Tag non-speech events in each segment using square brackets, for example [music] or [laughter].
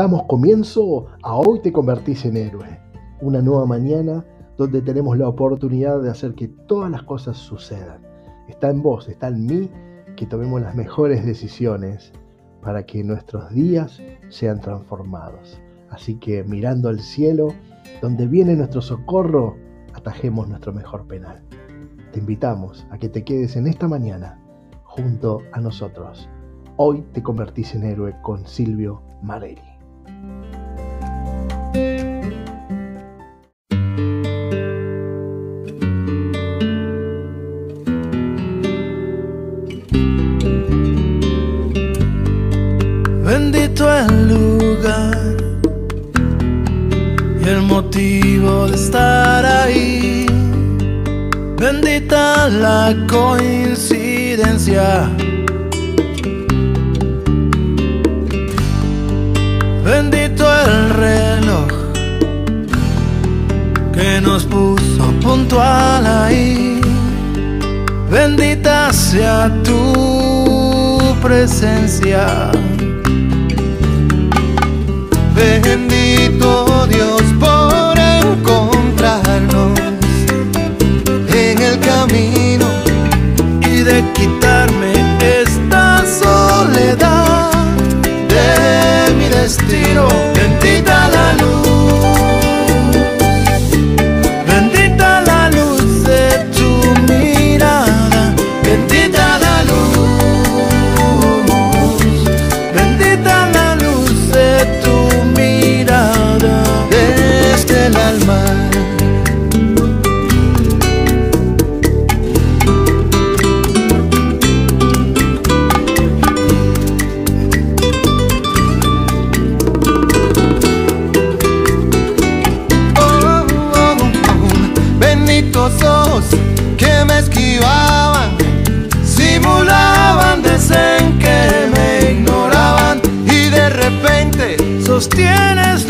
Damos comienzo a Hoy te convertís en héroe, una nueva mañana donde tenemos la oportunidad de hacer que todas las cosas sucedan. Está en vos, está en mí, que tomemos las mejores decisiones para que nuestros días sean transformados. Así que mirando al cielo, donde viene nuestro socorro, atajemos nuestro mejor penal. Te invitamos a que te quedes en esta mañana junto a nosotros. Hoy te convertís en héroe con Silvio Marelli. Bendito el lugar y el motivo de estar ahí. Bendita la coincidencia. Bendito el reloj que nos puso puntual ahí. Bendita sea tu presencia. Bendito Dios por encontrarnos en el camino y de quitarme esta soledad de mi destino. Bendita la luz, repente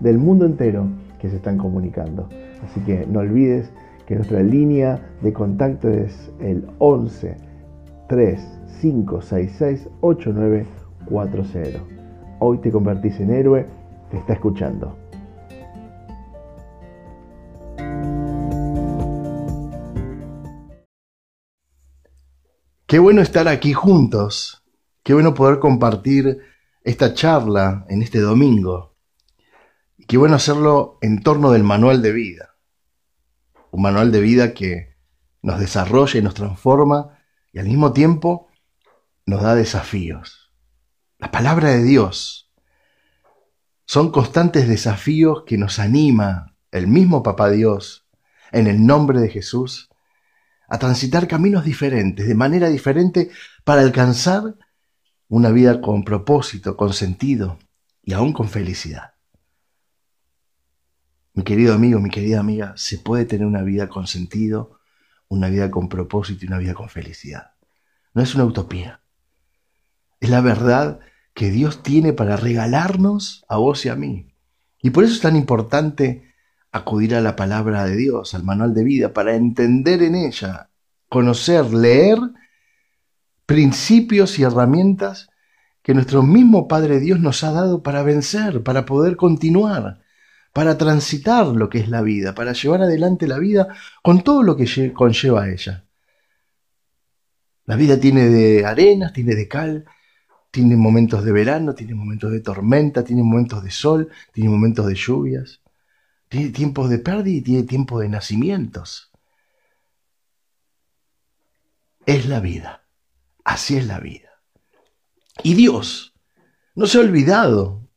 del mundo entero que se están comunicando. Así que no olvides que nuestra línea de contacto es el 11 3566 8940. Hoy te convertís en héroe, te está escuchando. Qué bueno estar aquí juntos, qué bueno poder compartir esta charla en este domingo. Qué bueno hacerlo en torno del manual de vida. Un manual de vida que nos desarrolla y nos transforma y al mismo tiempo nos da desafíos. La palabra de Dios son constantes desafíos que nos anima el mismo Papá Dios en el nombre de Jesús a transitar caminos diferentes, de manera diferente, para alcanzar una vida con propósito, con sentido y aún con felicidad. Mi querido amigo, mi querida amiga, se puede tener una vida con sentido, una vida con propósito y una vida con felicidad. No es una utopía. Es la verdad que Dios tiene para regalarnos a vos y a mí. Y por eso es tan importante acudir a la palabra de Dios, al manual de vida, para entender en ella, conocer, leer principios y herramientas que nuestro mismo Padre Dios nos ha dado para vencer, para poder continuar, para transitar lo que es la vida, para llevar adelante la vida con todo lo que conlleva a ella. La vida tiene de arenas, tiene de cal, tiene momentos de verano, tiene momentos de tormenta, tiene momentos de sol, tiene momentos de lluvias. Tiene tiempos de pérdida y tiene tiempo de nacimientos. Es la vida. Así es la vida. Y Dios no se ha olvidado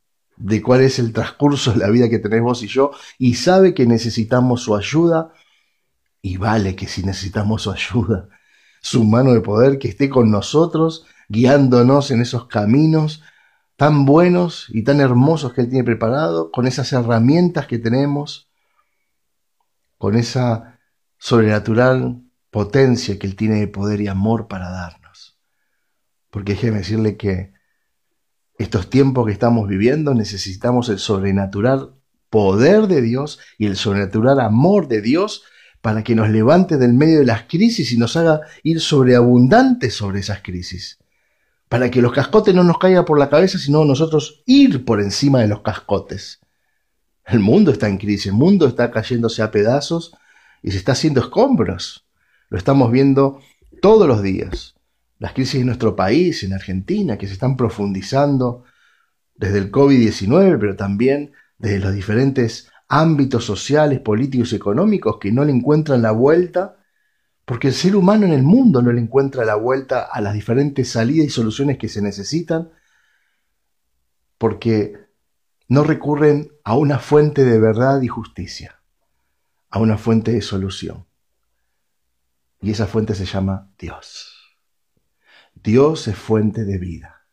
de cuál es el transcurso de la vida que tenemos vos y yo y sabe que necesitamos su ayuda y vale que si necesitamos su ayuda, su mano de poder que esté con nosotros, guiándonos en esos caminos tan buenos y tan hermosos que Él tiene preparado, con esas herramientas que tenemos, con esa sobrenatural potencia que Él tiene de poder y amor para darnos. Porque déjeme decirle que estos tiempos que estamos viviendo necesitamos el sobrenatural poder de Dios y el sobrenatural amor de Dios para que nos levante del medio de las crisis y nos haga ir sobreabundantes sobre esas crisis para que los cascotes no nos caigan por la cabeza, sino nosotros ir por encima de los cascotes. El mundo está en crisis, el mundo está cayéndose a pedazos y se está haciendo escombros. Lo estamos viendo todos los días. Las crisis en nuestro país, en Argentina, que se están profundizando desde el COVID-19, pero también desde los diferentes ámbitos sociales, políticos y económicos que no le encuentran la vuelta porque el ser humano en el mundo no le encuentra la vuelta a las diferentes salidas y soluciones que se necesitan, porque no recurren a una fuente de verdad y justicia, a una fuente de solución. Y esa fuente se llama Dios. Dios es fuente de vida.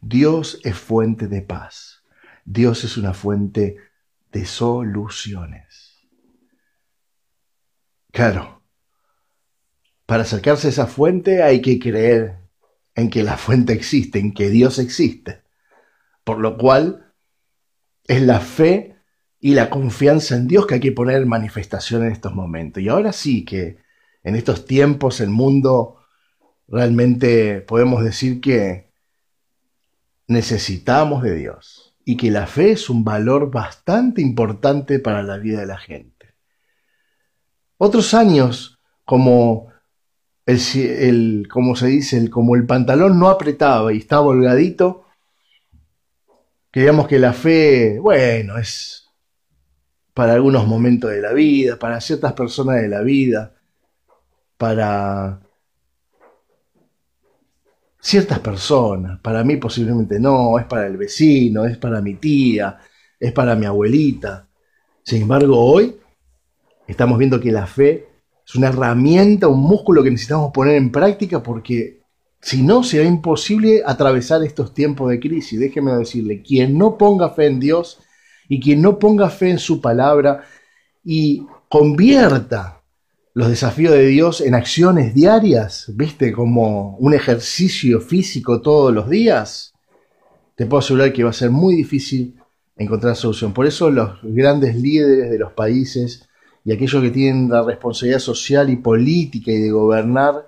Dios es fuente de paz. Dios es una fuente de soluciones. Claro, para acercarse a esa fuente hay que creer en que la fuente existe, en que Dios existe. Por lo cual es la fe y la confianza en Dios que hay que poner en manifestación en estos momentos. Y ahora sí que en estos tiempos el mundo realmente podemos decir que necesitamos de Dios y que la fe es un valor bastante importante para la vida de la gente. Otros años, como el, como se dice, el, como el pantalón no apretaba y estaba holgadito, creíamos que la fe, bueno, es para algunos momentos de la vida, para ciertas personas de la vida, para ciertas personas, para mí posiblemente no, es para el vecino, es para mi tía, es para mi abuelita. Sin embargo, hoy estamos viendo que la fe es una herramienta, un músculo que necesitamos poner en práctica porque si no será imposible atravesar estos tiempos de crisis. Déjeme decirle, quien no ponga fe en Dios y quien no ponga fe en su palabra y convierta los desafíos de Dios en acciones diarias, viste, como un ejercicio físico todos los días, te puedo asegurar que va a ser muy difícil encontrar solución. Por eso los grandes líderes de los países y aquellos que tienen la responsabilidad social y política y de gobernar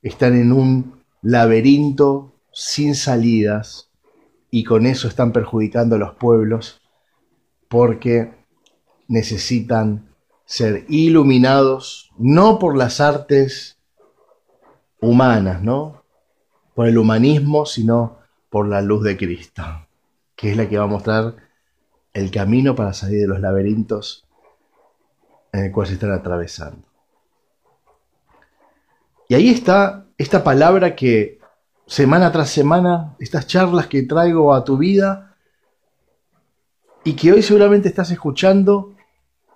están en un laberinto sin salidas y con eso están perjudicando a los pueblos porque necesitan ser iluminados no por las artes humanas, ¿no? Por el humanismo, sino por la luz de Cristo. que es la que va a mostrar el camino para salir de los laberintos en el cual se están atravesando. Y ahí está esta palabra que semana tras semana, estas charlas que traigo a tu vida y que hoy seguramente estás escuchando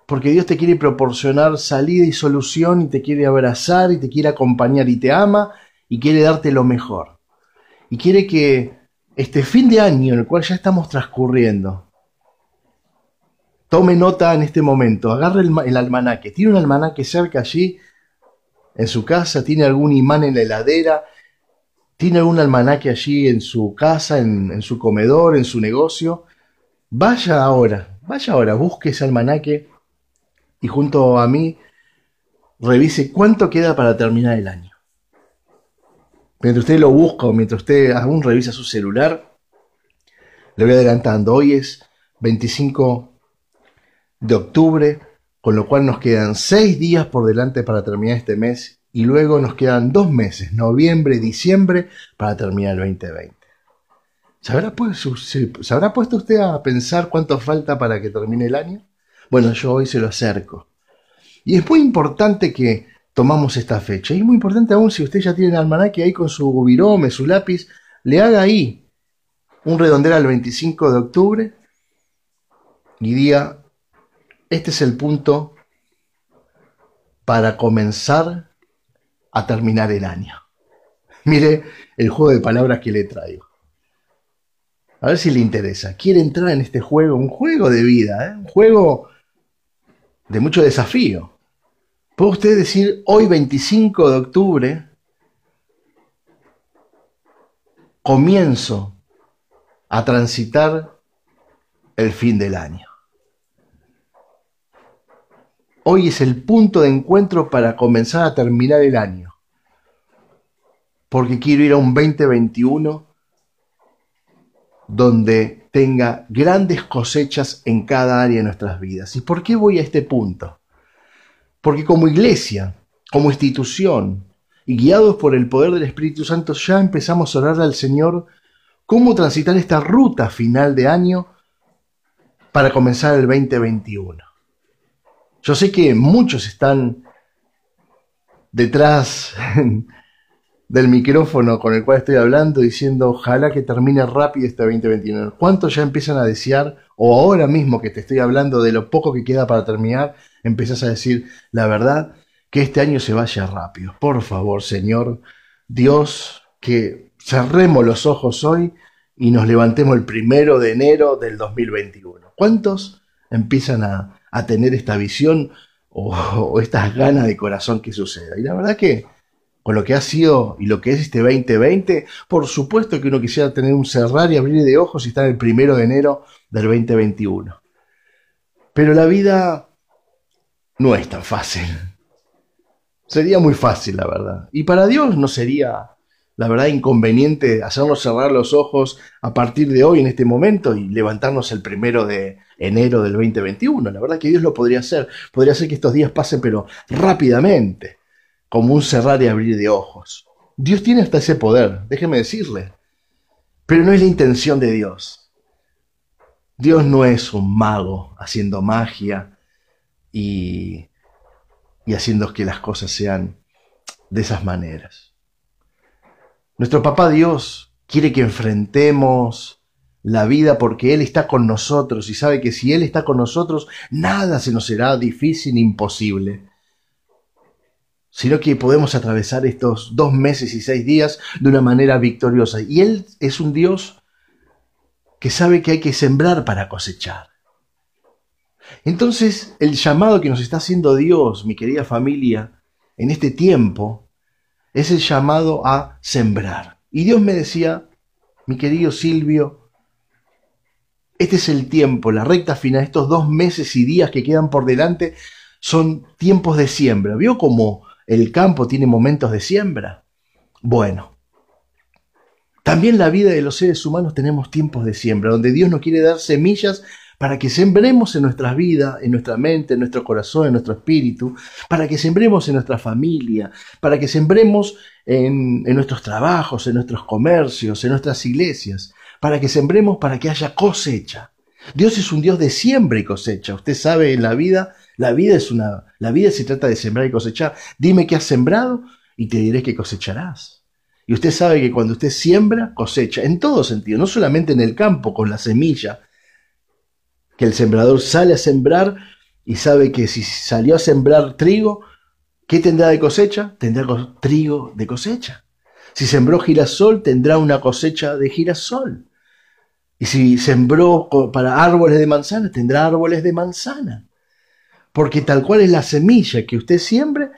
porque Dios te quiere proporcionar salida y solución y te quiere abrazar y te quiere acompañar y te ama y quiere darte lo mejor. Y quiere que este fin de año en el cual ya estamos transcurriendo, tome nota en este momento, agarre el, almanaque, tiene un almanaque cerca allí en su casa, tiene algún imán en la heladera, tiene algún almanaque allí en su casa, en su comedor, en su negocio. Vaya ahora, vaya ahora, busque ese almanaque y junto a mí revise cuánto queda para terminar el año. Mientras usted lo busca o mientras usted aún revisa su celular, le voy adelantando. Hoy es 25 de octubre, con lo cual nos quedan seis días por delante para terminar este mes y luego nos quedan dos meses, noviembre y diciembre, para terminar el 2020. ¿Se habrá, puesto, ¿Se habrá puesto usted a pensar cuánto falta para que termine el año? Bueno, yo hoy se lo acerco. Y es muy importante que tomamos esta fecha. Y es muy importante aún si usted ya tiene el almanaque ahí con su virome, su lápiz, le haga ahí un redondel al 25 de octubre y diga, este es el punto para comenzar a terminar el año. [laughs] Mire el juego de palabras que le traigo. A ver si le interesa. ¿Quiere entrar en este juego? Un juego de vida, ¿eh? un juego de mucho desafío. ¿Puede usted decir hoy 25 de octubre comienzo a transitar el fin del año? Hoy es el punto de encuentro para comenzar a terminar el año. Porque quiero ir a un 2021 donde tenga grandes cosechas en cada área de nuestras vidas. ¿Y por qué voy a este punto? Porque como iglesia, como institución, y guiados por el poder del Espíritu Santo, ya empezamos a orar al Señor cómo transitar esta ruta final de año para comenzar el 2021. Yo sé que muchos están detrás del micrófono con el cual estoy hablando diciendo ojalá que termine rápido este 2021. ¿Cuántos ya empiezan a desear, o ahora mismo que te estoy hablando de lo poco que queda para terminar, empiezas a decir la verdad, que este año se vaya rápido? Por favor, Señor, Dios, que cerremos los ojos hoy y nos levantemos el primero de enero del 2021. ¿Cuántos empiezan a, tener esta visión o, o, estas ganas de corazón que suceda. Y la verdad que con lo que ha sido y lo que es este 2020, por supuesto que uno quisiera tener un cerrar y abrir de ojos y estar el primero de enero del 2021. Pero la vida no es tan fácil. Sería muy fácil, la verdad. Y para Dios no sería la verdad, inconveniente hacernos cerrar los ojos a partir de hoy, en este momento, y levantarnos el primero de enero del 2021. La verdad que Dios lo podría hacer. Podría hacer que estos días pasen, pero rápidamente, como un cerrar y abrir de ojos. Dios tiene hasta ese poder, déjeme decirle. Pero no es la intención de Dios. Dios no es un mago haciendo magia y, y haciendo que las cosas sean de esas maneras. Nuestro papá Dios quiere que enfrentemos la vida porque Él está con nosotros y sabe que si Él está con nosotros, nada se nos será difícil ni imposible. Sino que podemos atravesar estos dos meses y seis días de una manera victoriosa. Y Él es un Dios que sabe que hay que sembrar para cosechar. Entonces, el llamado que nos está haciendo Dios, mi querida familia, en este tiempo, es el llamado a sembrar. Y Dios me decía, mi querido Silvio, este es el tiempo, la recta final, estos dos meses y días que quedan por delante son tiempos de siembra. ¿Vio cómo el campo tiene momentos de siembra? Bueno, también la vida de los seres humanos tenemos tiempos de siembra, donde Dios nos quiere dar semillas para que sembremos en nuestras vidas, en nuestra mente, en nuestro corazón, en nuestro espíritu, para que sembremos en nuestra familia, para que sembremos en, en nuestros trabajos, en nuestros comercios, en nuestras iglesias, para que sembremos, para que haya cosecha. Dios es un Dios de siembra y cosecha. Usted sabe en la vida, la vida es una, la vida se trata de sembrar y cosechar. Dime qué has sembrado y te diré que cosecharás. Y usted sabe que cuando usted siembra, cosecha, en todo sentido, no solamente en el campo con la semilla, que el sembrador sale a sembrar y sabe que si salió a sembrar trigo, ¿qué tendrá de cosecha? Tendrá trigo de cosecha. Si sembró girasol, tendrá una cosecha de girasol. Y si sembró para árboles de manzana, tendrá árboles de manzana. Porque tal cual es la semilla que usted siembre,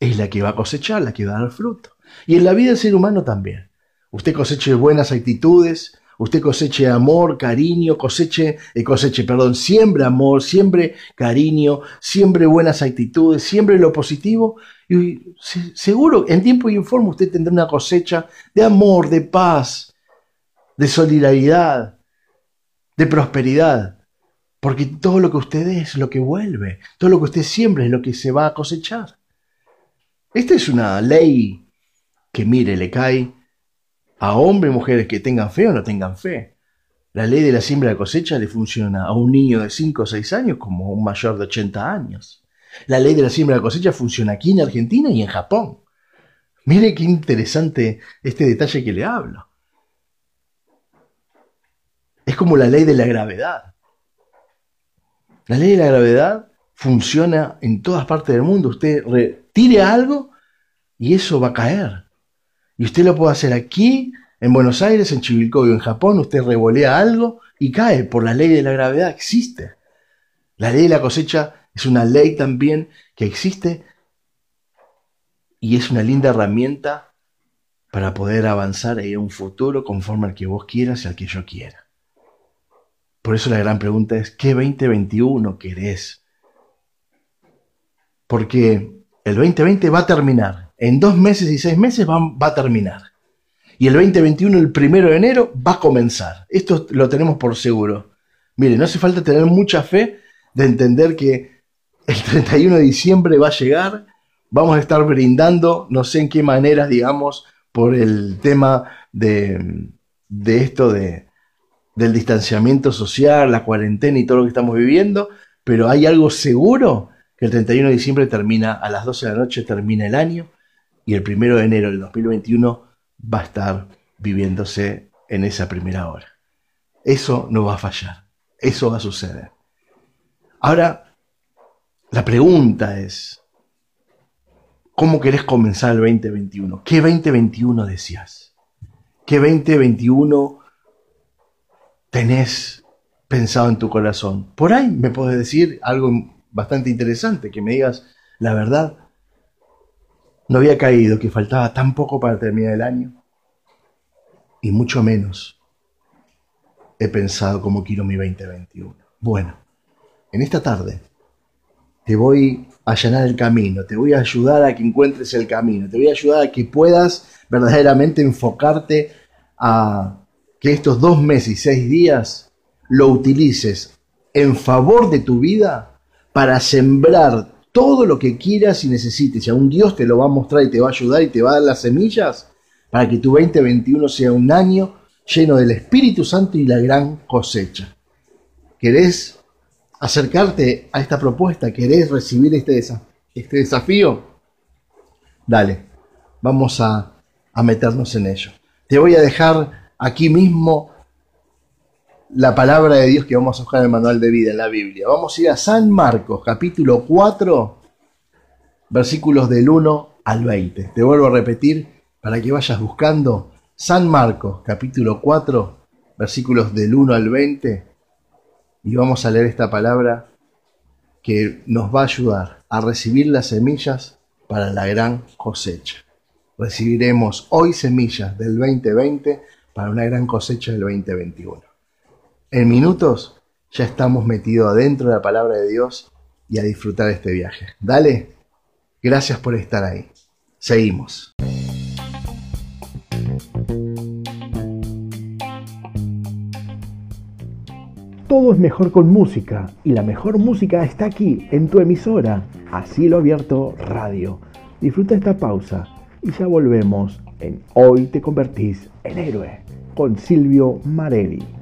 es la que va a cosechar, la que va a dar fruto. Y en la vida del ser humano también. Usted coseche buenas actitudes, usted coseche amor, cariño, coseche, eh, coseche, perdón, siembre amor, siembre cariño, siembre buenas actitudes, siembre lo positivo. Y seguro, en tiempo y en forma, usted tendrá una cosecha de amor, de paz, de solidaridad, de prosperidad. Porque todo lo que usted es lo que vuelve, todo lo que usted siembra es lo que se va a cosechar. Esta es una ley que, mire, le cae a hombres y mujeres que tengan fe o no tengan fe. La ley de la siembra y la cosecha le funciona a un niño de 5 o 6 años como a un mayor de 80 años. La ley de la siembra y la cosecha funciona aquí en Argentina y en Japón. Mire qué interesante este detalle que le hablo. Es como la ley de la gravedad. La ley de la gravedad funciona en todas partes del mundo. Usted retire algo y eso va a caer. Y usted lo puede hacer aquí, en Buenos Aires, en Chivilcoy o en Japón. Usted revolea algo y cae por la ley de la gravedad. Existe. La ley de la cosecha es una ley también que existe y es una linda herramienta para poder avanzar en un futuro conforme al que vos quieras y al que yo quiera. Por eso la gran pregunta es, ¿qué 2021 querés? Porque el 2020 va a terminar. En dos meses y seis meses va, a terminar. Y el 2021, el primero de enero, va a comenzar. Esto lo tenemos por seguro. Mire, no hace falta tener mucha fe de entender que el 31 de diciembre va a llegar. Vamos a estar brindando, no sé en qué manera, digamos, por el tema de, de esto de, del distanciamiento social, la cuarentena y todo lo que estamos viviendo, pero hay algo seguro que el 31 de diciembre termina a las 12 de la noche, termina el año y el 1 de enero del 2021 va a estar viviéndose en esa primera hora. Eso no va a fallar, eso va a suceder. Ahora, la pregunta es, ¿cómo querés comenzar el 2021? ¿Qué 2021 decías? ¿Qué 2021 tenés pensado en tu corazón? Por ahí me puedes decir algo bastante interesante, que me digas la verdad. No había caído que faltaba tan poco para terminar el año y mucho menos he pensado cómo quiero mi 2021. Bueno, en esta tarde te voy a allanar el camino, te voy a ayudar a que encuentres el camino, te voy a ayudar a que puedas verdaderamente enfocarte a que estos dos meses y seis días lo utilices en favor de tu vida para sembrar todo lo que quieras y necesites. Y a un Dios te lo va a mostrar y te va a ayudar y te va a dar las semillas para que tu 2021 sea un año lleno del Espíritu Santo y la gran cosecha. ¿Querés acercarte a esta propuesta? ¿Querés recibir este, este desafío? Dale, vamos a meternos en ello. Te voy a dejar aquí mismo la palabra de Dios que vamos a buscar en el manual de vida, en la Biblia. Vamos a ir a San Marcos, capítulo 4, versículos del 1 al 20. Te vuelvo a repetir para que vayas buscando San Marcos, capítulo 4, versículos del 1 al 20. Y vamos a leer esta palabra que nos va a ayudar a recibir las semillas para la gran cosecha. Recibiremos hoy semillas del 2020 para una gran cosecha del 2021. En minutos ya estamos metidos adentro de la palabra de Dios y a disfrutar este viaje. Dale, gracias por estar ahí. Seguimos. Todo es mejor con música y la mejor música está aquí en tu emisora, Así lo Abierto Radio. Disfruta esta pausa y ya volvemos en Hoy te convertís en héroe. Con Silvio Marelli.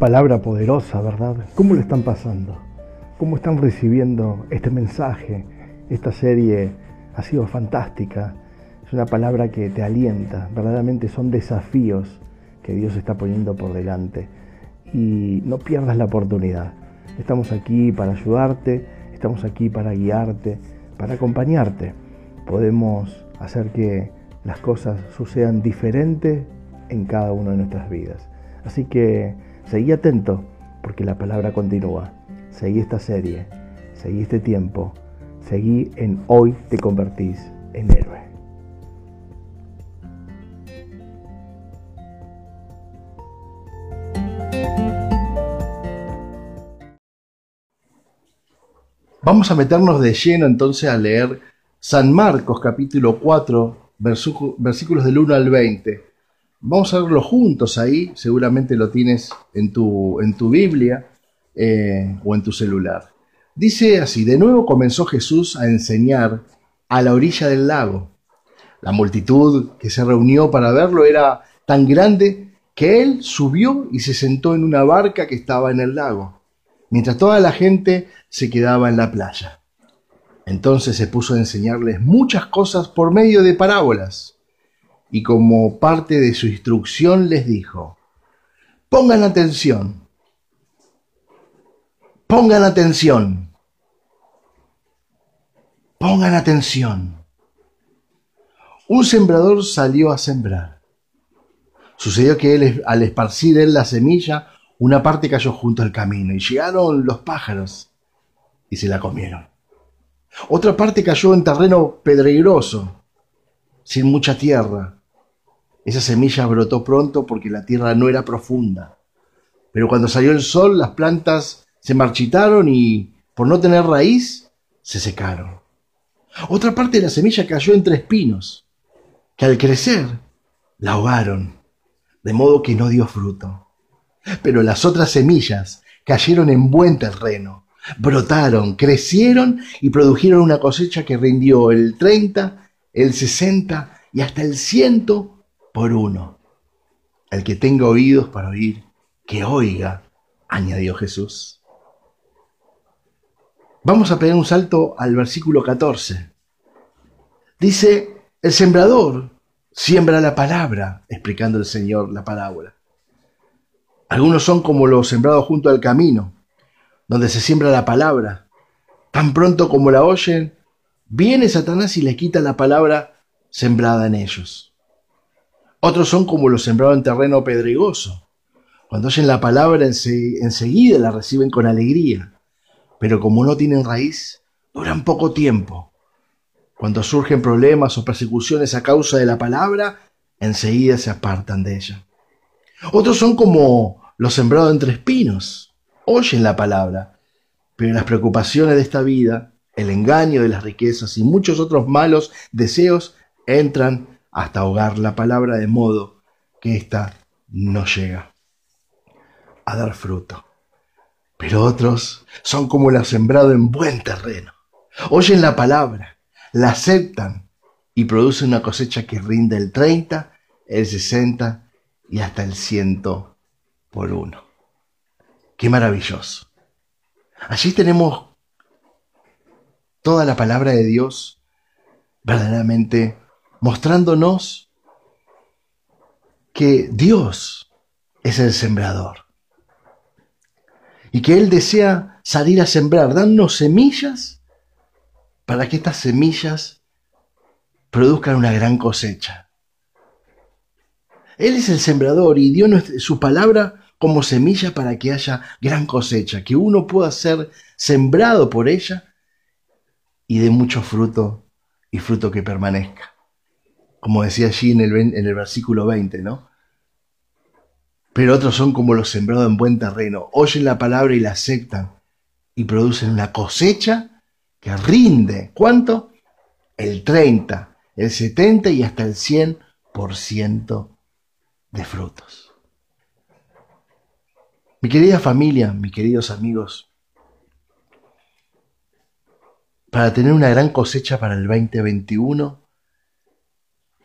Palabra poderosa, ¿verdad? ¿Cómo lo están pasando? ¿Cómo están recibiendo este mensaje? Esta serie ha sido fantástica. Es una palabra que te alienta. Verdaderamente son desafíos que Dios está poniendo por delante. Y no pierdas la oportunidad. Estamos aquí para ayudarte, estamos aquí para guiarte, para acompañarte. Podemos hacer que las cosas sucedan diferentes en cada una de nuestras vidas. Así que seguí atento porque la palabra continúa. Seguí esta serie, seguí este tiempo, seguí en hoy te convertís en héroe. Vamos a meternos de lleno entonces a leer San Marcos capítulo 4, versículos del 1 al 20. Vamos a verlo juntos ahí, seguramente lo tienes en tu, en tu Biblia eh, o en tu celular. Dice así, de nuevo comenzó Jesús a enseñar a la orilla del lago. La multitud que se reunió para verlo era tan grande que él subió y se sentó en una barca que estaba en el lago, mientras toda la gente se quedaba en la playa. Entonces se puso a enseñarles muchas cosas por medio de parábolas, y como parte de su instrucción les dijo, pongan atención, pongan atención, pongan atención. Un sembrador salió a sembrar. Sucedió que él, al esparcir él la semilla, una parte cayó junto al camino y llegaron los pájaros y se la comieron. Otra parte cayó en terreno pedregoso, sin mucha tierra. Esa semilla brotó pronto porque la tierra no era profunda. Pero cuando salió el sol, las plantas se marchitaron y, por no tener raíz, se secaron. Otra parte de la semilla cayó entre espinos, que al crecer la ahogaron, de modo que no dio fruto. Pero las otras semillas cayeron en buen terreno brotaron, crecieron y produjeron una cosecha que rindió el 30, el 60 y hasta el 100 por uno. El que tenga oídos para oír, que oiga, añadió Jesús. Vamos a pegar un salto al versículo 14. Dice, el sembrador siembra la palabra, explicando el Señor la parábola. Algunos son como los sembrados junto al camino donde se siembra la palabra. Tan pronto como la oyen, viene Satanás y les quita la palabra sembrada en ellos. Otros son como los sembrados en terreno pedregoso. Cuando oyen la palabra enseguida la reciben con alegría, pero como no tienen raíz, duran poco tiempo. Cuando surgen problemas o persecuciones a causa de la palabra, enseguida se apartan de ella. Otros son como los sembrados entre espinos oyen la palabra, pero las preocupaciones de esta vida, el engaño de las riquezas y muchos otros malos deseos entran hasta ahogar la palabra de modo que ésta no llega a dar fruto. Pero otros son como la sembrado en buen terreno. Oyen la palabra, la aceptan y producen una cosecha que rinde el 30, el 60 y hasta el 100 por uno. Qué maravilloso. Allí tenemos toda la palabra de Dios verdaderamente mostrándonos que Dios es el sembrador y que Él desea salir a sembrar, dándonos semillas para que estas semillas produzcan una gran cosecha. Él es el sembrador y dio su palabra como semilla para que haya gran cosecha, que uno pueda ser sembrado por ella y de mucho fruto y fruto que permanezca. Como decía allí en el, en el versículo 20, ¿no? Pero otros son como los sembrados en buen terreno, oyen la palabra y la aceptan y producen una cosecha que rinde. ¿Cuánto? El 30, el 70 y hasta el 100% de frutos. Mi querida familia, mis queridos amigos, para tener una gran cosecha para el 2021,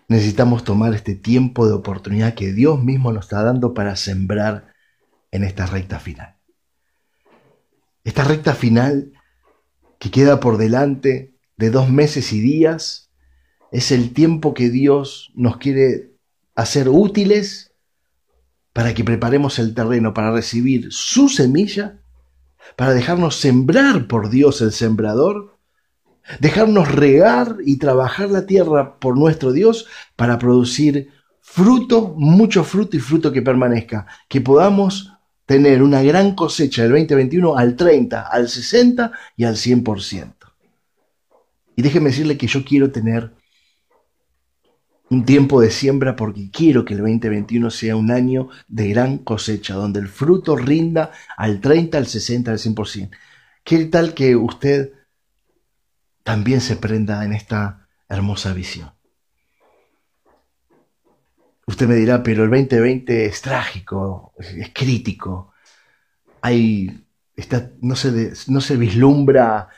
necesitamos tomar este tiempo de oportunidad que Dios mismo nos está dando para sembrar en esta recta final. Esta recta final que queda por delante de dos meses y días es el tiempo que Dios nos quiere hacer útiles para que preparemos el terreno para recibir su semilla, para dejarnos sembrar por Dios el sembrador, dejarnos regar y trabajar la tierra por nuestro Dios para producir fruto, mucho fruto y fruto que permanezca, que podamos tener una gran cosecha del 2021 al 30, al 60 y al 100%. Y déjeme decirle que yo quiero tener un tiempo de siembra porque quiero que el 2021 sea un año de gran cosecha, donde el fruto rinda al 30, al 60, al 100%. ¿Qué tal que usted también se prenda en esta hermosa visión? Usted me dirá, pero el 2020 es trágico, es crítico. No, se, vislumbra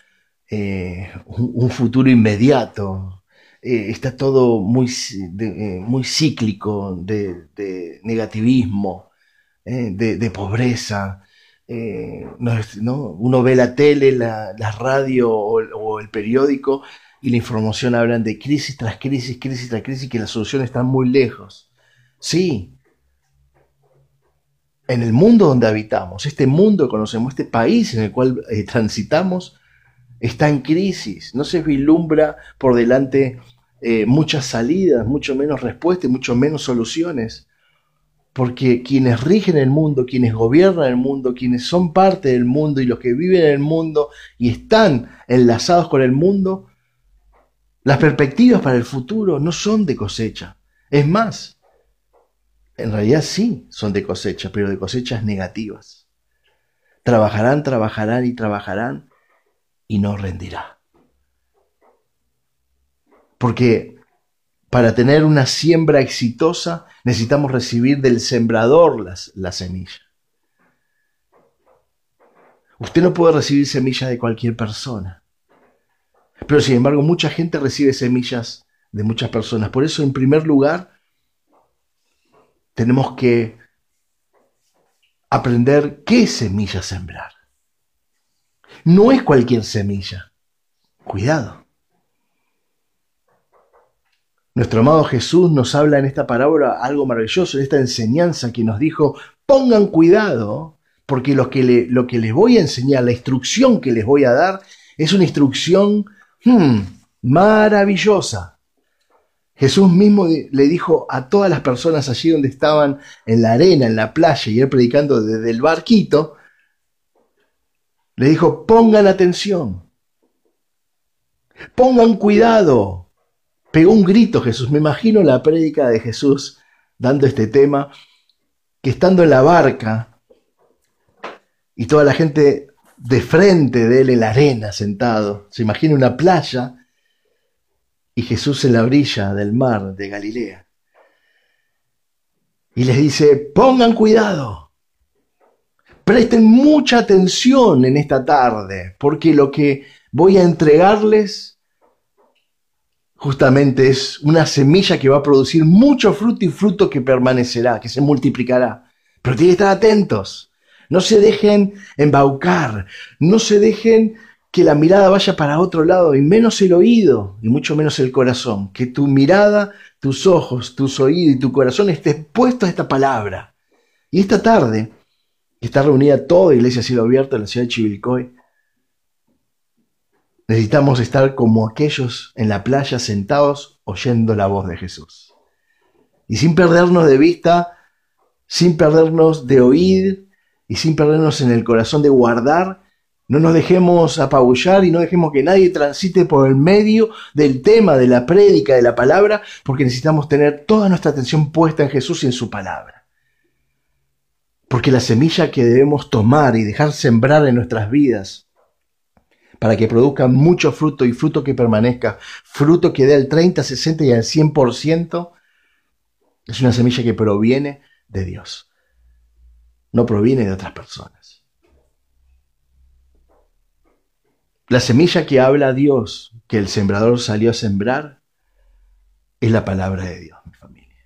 eh, un, futuro inmediato. Eh, está todo muy, eh, cíclico de, negativismo, de pobreza. Eh, no. Uno ve la tele, la, radio o, el- periódico y la información hablan de crisis tras crisis, crisis tras crisis, que las soluciones están muy lejos. Sí, en el mundo donde habitamos, este mundo que conocemos, este país en el cual eh, transitamos, está en crisis. No se vislumbra por delante eh, muchas salidas, mucho menos respuestas, mucho menos soluciones. Porque quienes rigen el mundo, quienes gobiernan el mundo, quienes son parte del mundo y los que viven en el mundo y están enlazados con el mundo, las perspectivas para el futuro no son de cosecha. Es más, en realidad sí son de cosecha, pero de cosechas negativas. Trabajarán, trabajarán y trabajarán y no rendirá. Porque para tener una siembra exitosa necesitamos recibir del sembrador las- la semilla. Usted no puede recibir semilla de cualquier persona. Pero sin embargo, mucha gente recibe semillas de muchas personas. Por eso, en primer lugar, tenemos que aprender qué semilla sembrar. No es cualquier semilla. Cuidado. Nuestro amado Jesús nos habla en esta parábola algo maravilloso, en esta enseñanza que nos dijo, pongan cuidado, porque lo que, le- les voy a enseñar, la instrucción que les voy a dar, es una instrucción hmm, maravillosa. Jesús mismo le dijo a todas las personas allí donde estaban en la arena, en la playa, y él predicando desde el barquito, le dijo, pongan atención, pongan cuidado. Pegó un grito Jesús, me imagino la prédica de Jesús dando este tema, que estando en la barca y toda la gente de frente de él en la arena sentado, se imagina una playa y Jesús en la orilla del mar de Galilea. Y les dice, pongan cuidado, presten mucha atención en esta tarde, porque lo que voy a entregarles justamente es una semilla que va a producir mucho fruto y fruto que permanecerá, que se multiplicará. Pero tienen que estar atentos. No se dejen embaucar, no se dejen que la mirada vaya para otro lado, y menos el oído, y mucho menos el corazón. Que tu mirada, tus ojos, tus oídos y tu corazón estén puestos a esta palabra. Y esta tarde, que está reunida toda Iglesia Cielo Abierto en la ciudad de Chivilcoy, necesitamos estar como aquellos en la playa sentados oyendo la voz de Jesús. Y sin perdernos de vista, sin perdernos de oír y sin perdernos en el corazón de guardar, no nos dejemos apabullar y no dejemos que nadie transite por el medio del tema, de la prédica, de la palabra, porque necesitamos tener toda nuestra atención puesta en Jesús y en su palabra. Porque la semilla que debemos tomar y dejar sembrar en nuestras vidas para que produzca mucho fruto y fruto que permanezca, fruto que dé al 30, 60 y al 100%, es una semilla que proviene de Dios, no proviene de otras personas. La semilla que habla Dios, que el sembrador salió a sembrar, es la palabra de Dios, mi familia.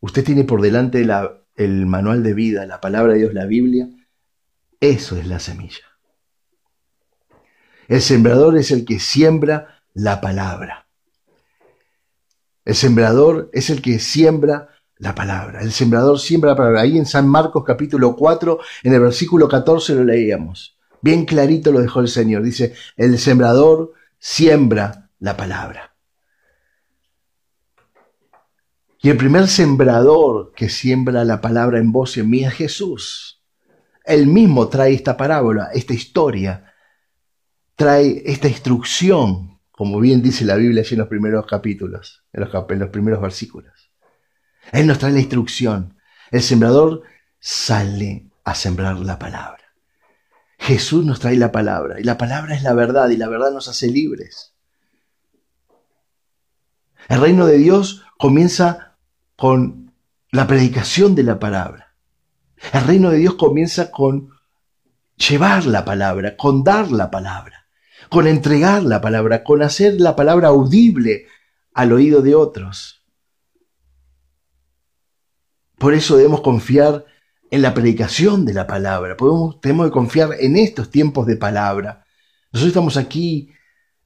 Usted tiene por delante la- el manual de vida, la palabra de Dios, la Biblia, eso es la semilla. El sembrador es el que siembra la palabra. El sembrador es el que siembra la palabra. El sembrador siembra la palabra. Ahí en San Marcos capítulo 4, en el versículo 14 lo leíamos. Bien clarito lo dejó el Señor. Dice, el sembrador siembra la palabra. Y el primer sembrador que siembra la palabra en vos y en mí es Jesús. Él mismo trae esta parábola, esta historia, trae esta instrucción, como bien dice la Biblia allí en los primeros capítulos, en los, en los primeros versículos. Él nos trae la instrucción. El sembrador sale a sembrar la palabra. Jesús nos trae la palabra y la palabra es la verdad y la verdad nos hace libres. El reino de Dios comienza con la predicación de la palabra. El reino de Dios comienza con llevar la palabra, con dar la palabra, con entregar la palabra, con hacer la palabra audible al oído de otros. Por eso debemos confiar en la predicación de la palabra. Tenemos que confiar en estos tiempos de palabra. Nosotros estamos aquí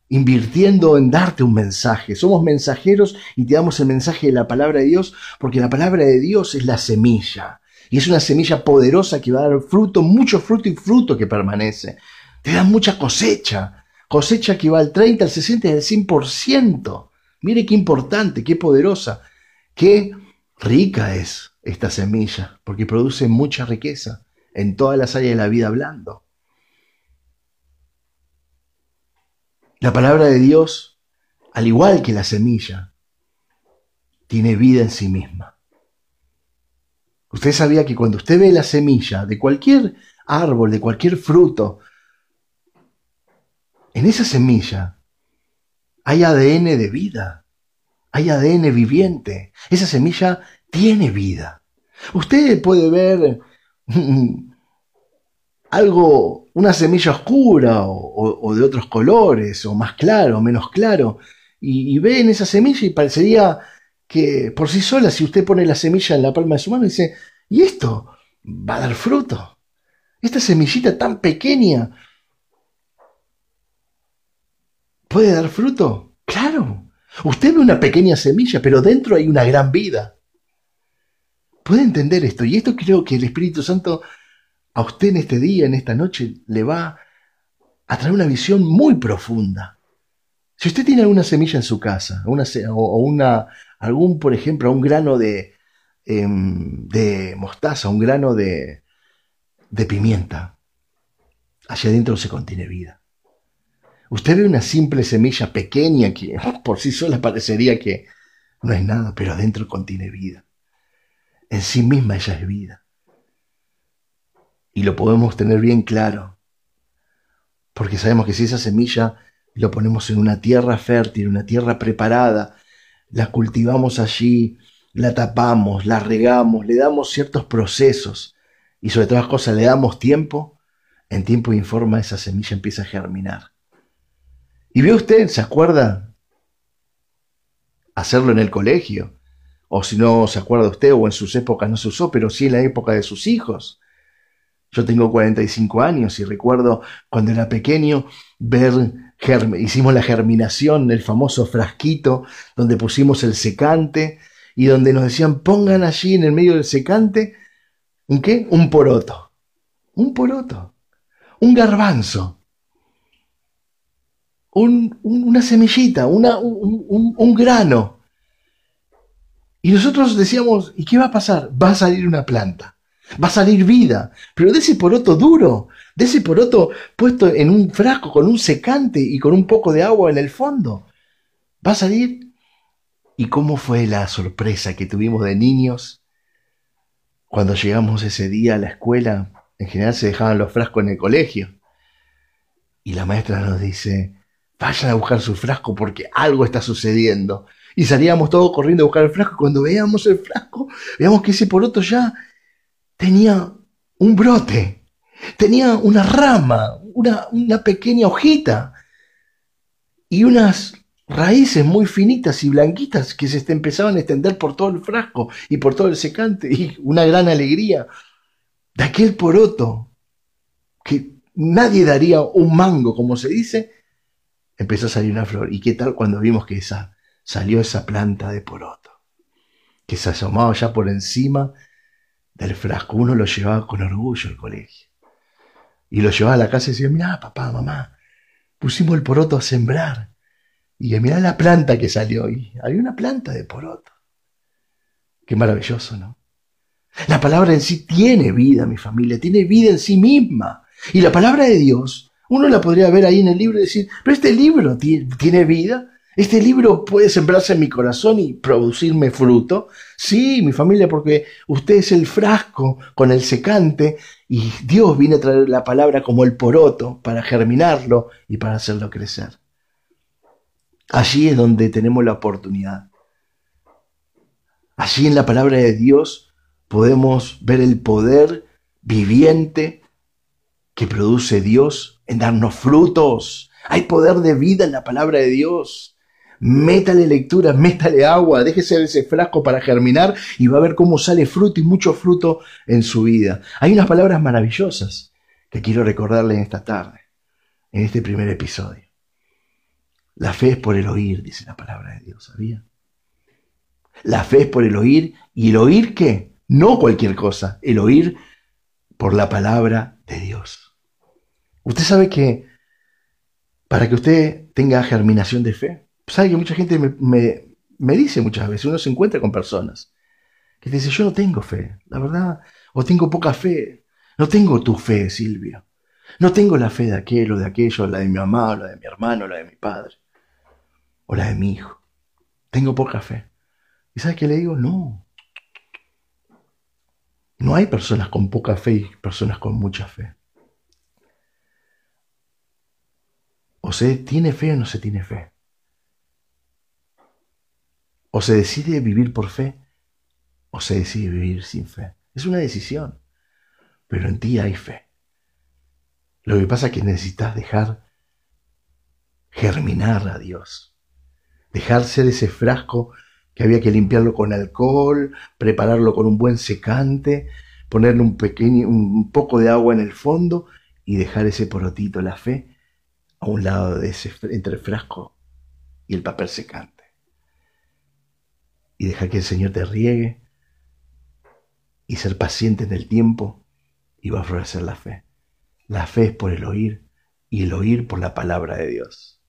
invirtiendo en darte un mensaje. Somos mensajeros y te damos el mensaje de la palabra de Dios porque la palabra de Dios es la semilla. Y es una semilla poderosa que va a dar fruto, mucho fruto y fruto que permanece. Te da mucha cosecha. Cosecha que va al 30, al 60 y al 100%. Mire qué importante, qué poderosa, qué rica es esta semilla, porque produce mucha riqueza en todas las áreas de la vida hablando. La palabra de Dios, al igual que la semilla, tiene vida en sí misma. Usted sabía que cuando usted ve la semilla de cualquier árbol, de cualquier fruto, en esa semilla hay ADN de vida, hay ADN viviente. Esa semilla tiene vida. Usted puede ver algo, una semilla oscura o, de otros colores, o más claro, menos claro, y, ve en esa semilla y parecería que por sí sola, si usted pone la semilla en la palma de su mano, dice, ¿y esto va a dar fruto? Esta semillita tan pequeña puede dar fruto. Claro, usted ve una pequeña semilla, pero dentro hay una gran vida puede entender esto. Y esto creo que el Espíritu Santo a usted en este día, en esta noche, le va a traer una visión muy profunda. Si usted tiene alguna semilla en su casa, una, o una, algún, por ejemplo, un grano de, em, de mostaza, un grano de, de pimienta, allá adentro se contiene vida. Usted ve una simple semilla pequeña que por sí sola parecería que no es nada, pero adentro contiene vida. En sí misma ella es vida. Y lo podemos tener bien claro. Porque sabemos que si esa semilla lo ponemos en una tierra fértil, una tierra preparada, la cultivamos allí, la tapamos, la regamos, le damos ciertos procesos y sobre todas las cosas le damos tiempo, en tiempo y forma esa semilla empieza a germinar. Y ve usted, ¿se acuerda? Hacerlo en el colegio o si no se acuerda usted, o en sus épocas no se usó, pero sí en la época de sus hijos. Yo tengo 45 años y recuerdo cuando era pequeño ver, hicimos la germinación, el famoso frasquito donde pusimos el secante y donde nos decían pongan allí en el medio del secante un qué? Un poroto. Un poroto. Un garbanzo. Una semillita, una, un grano. Y nosotros decíamos, ¿y qué va a pasar? Va a salir una planta, va a salir vida, pero de ese poroto duro, de ese poroto puesto en un frasco con un secante y con un poco de agua en el fondo, va a salir. ¿Y cómo fue la sorpresa que tuvimos de niños cuando llegamos ese día a la escuela? En general se dejaban los frascos en el colegio. Y la maestra nos dice, vayan a buscar su frasco porque algo está sucediendo y salíamos todos corriendo a buscar el frasco. Cuando veíamos el frasco, veíamos que ese poroto ya tenía un brote, tenía una rama, una, una pequeña hojita y unas raíces muy finitas y blanquitas que se empezaban a extender por todo el frasco y por todo el secante y una gran alegría de aquel poroto que nadie daría un mango, como se dice, empezó a salir una flor. ¿Y qué tal cuando vimos que esa, salió esa planta de poroto? Que se asomaba ya por encima del frasco. Uno lo llevaba con orgullo al colegio. Y lo llevaba a la casa y decía, mira, papá, mamá, pusimos el poroto a sembrar. Y mirá la planta que salió. Y había una planta de poroto. Qué maravilloso, ¿no? La palabra en sí tiene vida, mi familia, tiene vida en sí misma. Y la palabra de Dios, uno la podría ver ahí en el libro y decir, pero este libro tiene, vida. Este libro puede sembrarse en mi corazón y producirme fruto. Sí, mi familia, porque usted es el frasco con el secante y Dios viene a traer la palabra como el poroto para germinarlo y para hacerlo crecer. Allí es donde tenemos la oportunidad. Allí en la palabra de Dios podemos ver el poder viviente que produce Dios en darnos frutos. Hay poder de vida en la palabra de Dios. Métale lectura, métale agua, déjese ese frasco para germinar y va a ver cómo sale fruto y mucho fruto en su vida. Hay unas palabras maravillosas que quiero recordarle en esta tarde, en este primer episodio. La fe es por el oír, dice la palabra de Dios, ¿sabía? La fe es por el oír y el oír qué? No cualquier cosa, el oír por la palabra de Dios. Usted sabe que para que usted tenga germinación de fe, sabe que mucha gente me, me, dice muchas veces, uno se encuentra con personas que dice, yo no tengo fe, la verdad, o tengo poca fe, no tengo tu fe, Silvio, no tengo la fe de aquel o de aquello, la de mi mamá, la de mi hermano, la de mi padre, o la de mi hijo, tengo poca fe. ¿Y sabes qué le digo? No, no hay personas con poca fe y personas con mucha fe. O se tiene fe o no se tiene fe. O se decide vivir por fe o se decide vivir sin fe. Es una decisión. Pero en ti hay fe. Lo que pasa es que necesitas dejar germinar a Dios. Dejar ser ese frasco que había que limpiarlo con alcohol, prepararlo con un buen secante, ponerle un pequeño, un poco de agua en el fondo y dejar ese porotito, la fe, a un lado de ese, entre el frasco y el papel secante. Y dejar que el Señor te riegue y ser paciente en el tiempo y va a florecer la fe. La fe es por el oír y el oír por la palabra de Dios.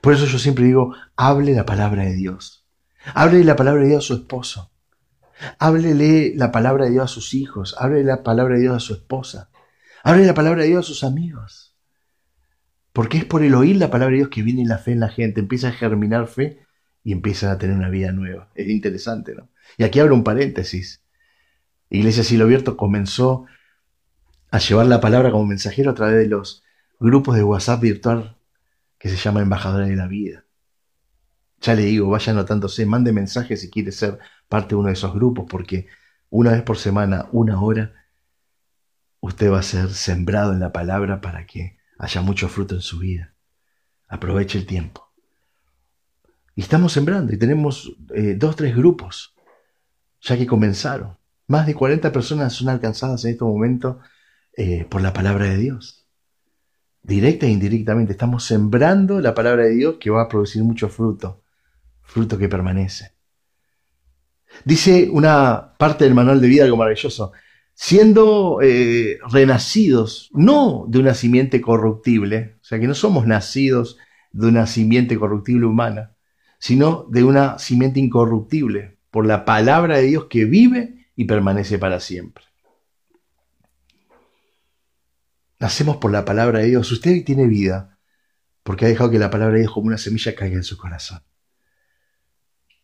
Por eso yo siempre digo, hable la palabra de Dios Háblele la palabra de Dios a su esposo. Háblele la palabra de Dios a sus hijos. Háblele la palabra de Dios a su esposa. Háblele la palabra de Dios a sus amigos. Porque es por el oír la palabra de Dios que viene la fe en la gente. Empieza a germinar fe y empieza a tener una vida nueva. Es interesante, ¿no? Y aquí abro un paréntesis. Iglesia Silo Abierto comenzó a llevar la palabra como mensajero a través de los grupos de WhatsApp virtual que se llama Embajadora de la Vida. Ya le digo, vaya anotándose, mande mensajes si quiere ser parte de uno de esos grupos, porque una vez por semana, una hora, usted va a ser sembrado en la palabra para que haya mucho fruto en su vida. Aproveche el tiempo. Y estamos sembrando y tenemos eh, dos, tres grupos, ya que comenzaron. Más de 40 personas son alcanzadas en este momento eh, por la palabra de Dios. Directa e indirectamente estamos sembrando la palabra de Dios que va a producir mucho fruto fruto que permanece. Dice una parte del manual de vida algo maravilloso. Siendo eh, renacidos, no de una simiente corruptible, o sea que no somos nacidos de una simiente corruptible humana, sino de una simiente incorruptible, por la palabra de Dios que vive y permanece para siempre. Nacemos por la palabra de Dios. Usted tiene vida porque ha dejado que la palabra de Dios como una semilla caiga en su corazón.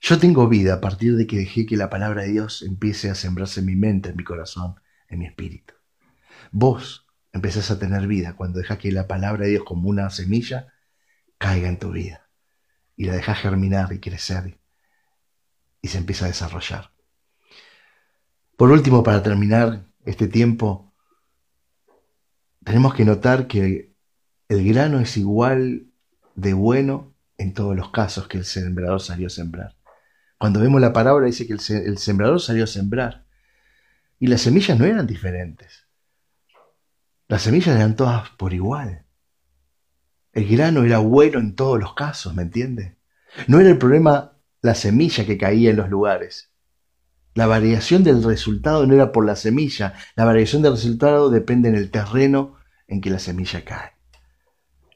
Yo tengo vida a partir de que dejé que la palabra de Dios empiece a sembrarse en mi mente, en mi corazón, en mi espíritu. Vos empezás a tener vida cuando dejas que la palabra de Dios como una semilla caiga en tu vida y la dejas germinar y crecer y se empieza a desarrollar. Por último, para terminar este tiempo, tenemos que notar que el grano es igual de bueno en todos los casos que el sembrador salió a sembrar. Cuando vemos la parábola dice que el sembrador salió a sembrar. Y las semillas no eran diferentes. Las semillas eran todas por igual. El grano era bueno en todos los casos, ¿me entiende? No era el problema la semilla que caía en los lugares. La variación del resultado no era por la semilla, la variación del resultado depende en el terreno en que la semilla cae.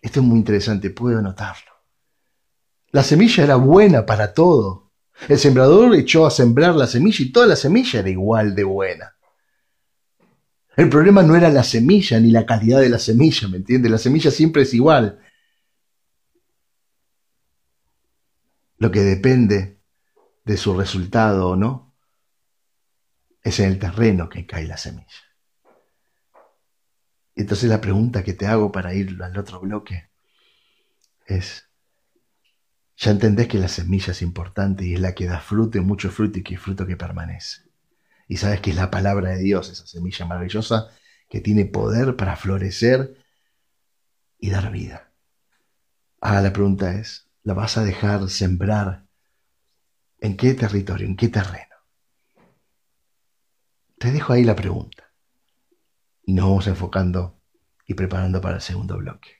Esto es muy interesante, puedo notarlo. La semilla era buena para todo. El sembrador echó a sembrar la semilla y toda la semilla era igual de buena. El problema no era la semilla ni la calidad de la semilla, ¿me entiendes? La semilla siempre es igual. Lo que depende de su resultado o no es en el terreno que cae la semilla. Entonces la pregunta que te hago para ir al otro bloque es, ya entendés que la semilla es importante y es la que da fruto y mucho fruto y que es fruto que permanece. Y sabes que es la palabra de Dios, esa semilla maravillosa que tiene poder para florecer y dar vida. Ahora la pregunta es, ¿la vas a dejar sembrar en qué territorio, en qué terreno? Te dejo ahí la pregunta. Y nos vamos enfocando y preparando para el segundo bloque.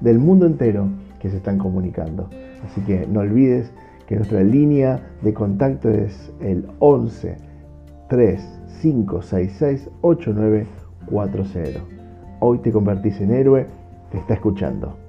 del mundo entero que se están comunicando. Así que no olvides que nuestra línea de contacto es el 11 3566 8940. Hoy te convertís en héroe, te está escuchando.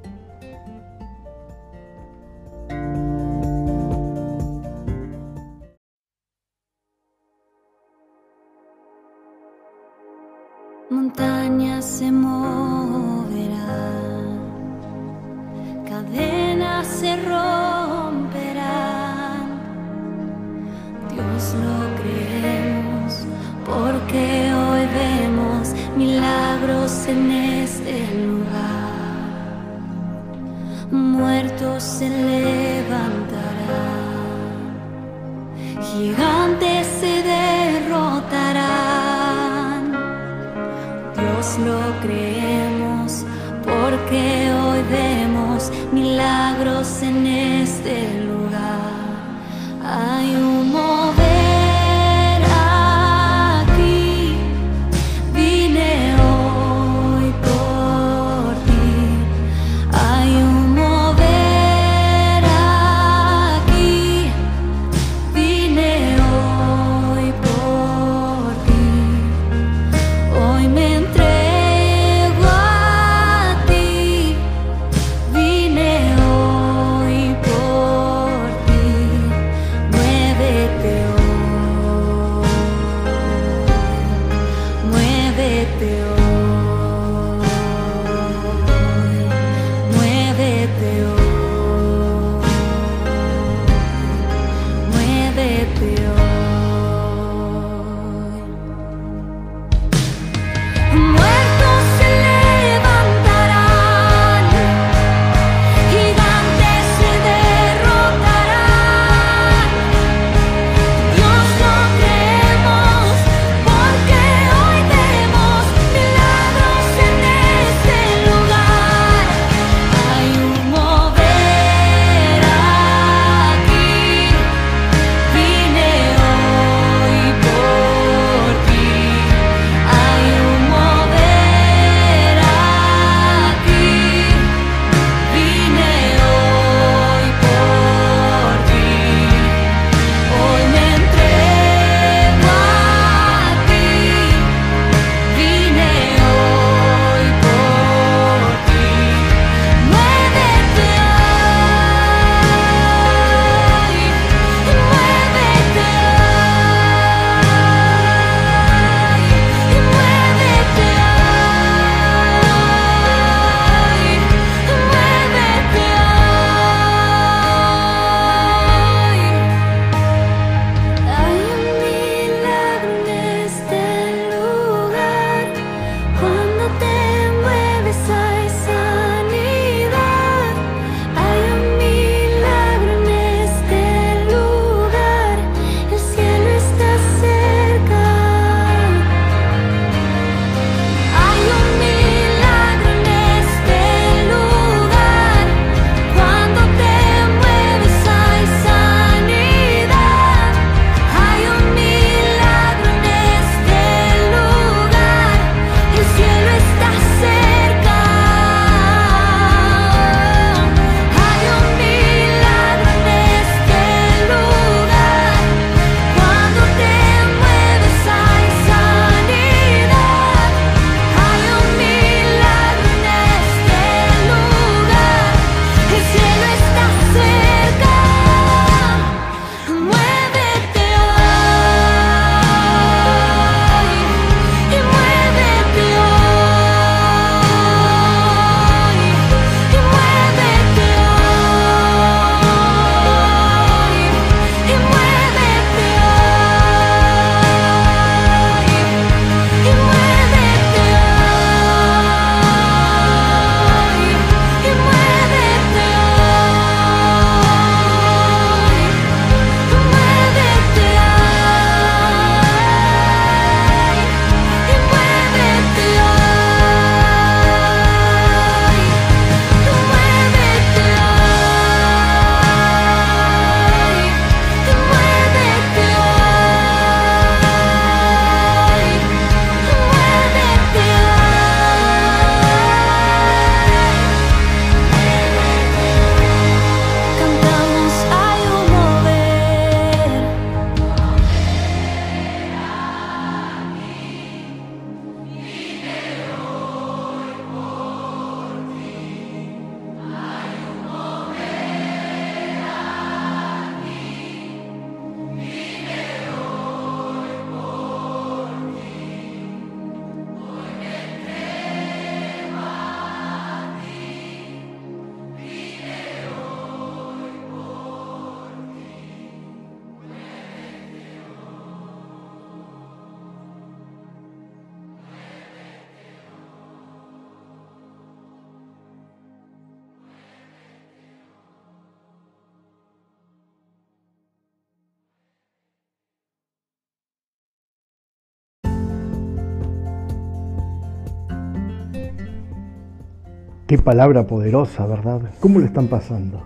Palabra poderosa, ¿verdad? ¿Cómo le están pasando?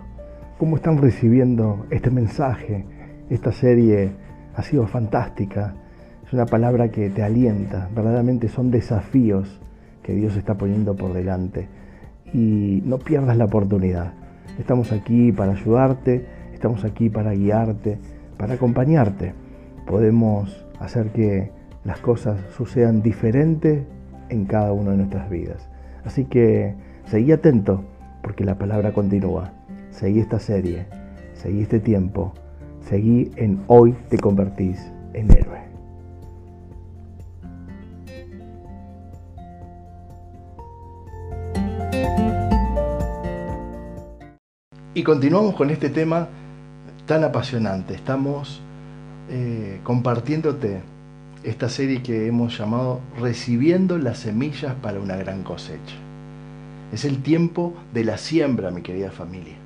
¿Cómo están recibiendo este mensaje? Esta serie ha sido fantástica. Es una palabra que te alienta. Verdaderamente son desafíos que Dios está poniendo por delante. Y no pierdas la oportunidad. Estamos aquí para ayudarte, estamos aquí para guiarte, para acompañarte. Podemos hacer que las cosas sucedan diferentes en cada una de nuestras vidas. Así que seguí atento porque la palabra continúa. Seguí esta serie, seguí este tiempo, seguí en hoy te convertís en héroe. Y continuamos con este tema tan apasionante. Estamos eh, compartiéndote esta serie que hemos llamado Recibiendo las semillas para una gran cosecha. Es el tiempo de la siembra, mi querida familia.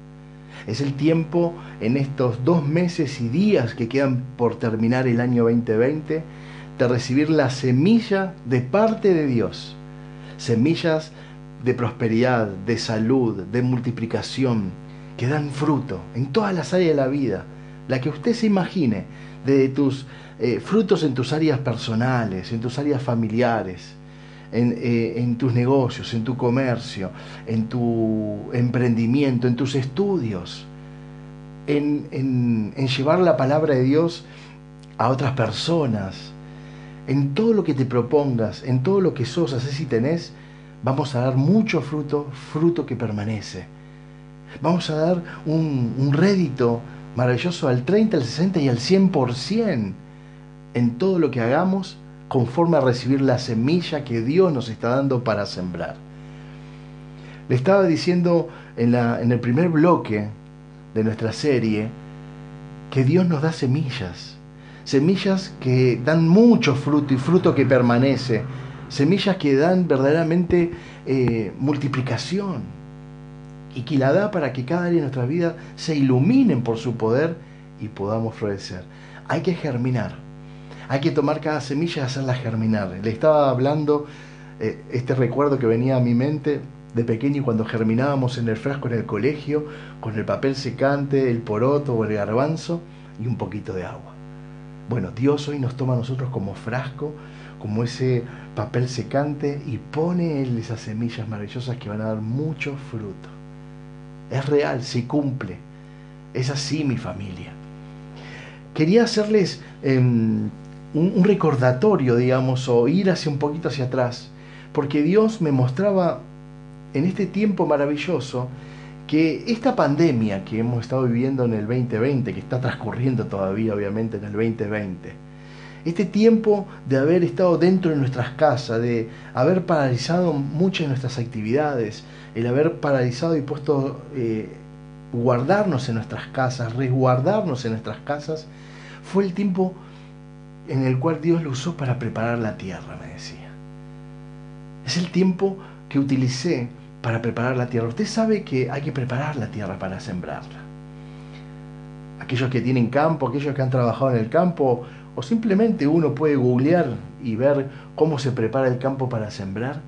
Es el tiempo en estos dos meses y días que quedan por terminar el año 2020 de recibir la semilla de parte de Dios. Semillas de prosperidad, de salud, de multiplicación, que dan fruto en todas las áreas de la vida. La que usted se imagine, de tus eh, frutos en tus áreas personales, en tus áreas familiares, en, eh, en, tus negocios, en tu comercio, en tu emprendimiento, en tus estudios, en, en, en llevar la palabra de Dios a otras personas, en todo lo que te propongas, en todo lo que sos, haces y tenés, vamos a dar mucho fruto, fruto que permanece. Vamos a dar un, un rédito maravilloso al 30, al 60 y al 100% en todo lo que hagamos conforme a recibir la semilla que Dios nos está dando para sembrar. Le estaba diciendo en, la, en el primer bloque de nuestra serie que Dios nos da semillas, semillas que dan mucho fruto y fruto que permanece, semillas que dan verdaderamente eh, multiplicación y que la da para que cada área de nuestra vida se iluminen por su poder y podamos florecer. Hay que germinar hay que tomar cada semilla y hacerla germinar. Le estaba hablando eh, este recuerdo que venía a mi mente de pequeño cuando germinábamos en el frasco en el colegio con el papel secante, el poroto o el garbanzo y un poquito de agua. Bueno, Dios hoy nos toma a nosotros como frasco, como ese papel secante y pone Él esas semillas maravillosas que van a dar mucho fruto. Es real, se cumple. Es así mi familia. Quería hacerles em, un, recordatorio, digamos, o ir hacia un poquito hacia atrás, porque Dios me mostraba en este tiempo maravilloso que esta pandemia que hemos estado viviendo en el 2020, que está transcurriendo todavía obviamente en el 2020, este tiempo de haber estado dentro de nuestras casas, de haber paralizado muchas de nuestras actividades, el haber paralizado y puesto eh, guardarnos en nuestras casas, resguardarnos en nuestras casas, fue el tiempo en el cual Dios lo usó para preparar la tierra, me decía. Es el tiempo que utilicé para preparar la tierra. Usted sabe que hay que preparar la tierra para sembrarla. Aquellos que tienen campo, aquellos que han trabajado en el campo, o simplemente uno puede googlear y ver cómo se prepara el campo para sembrar,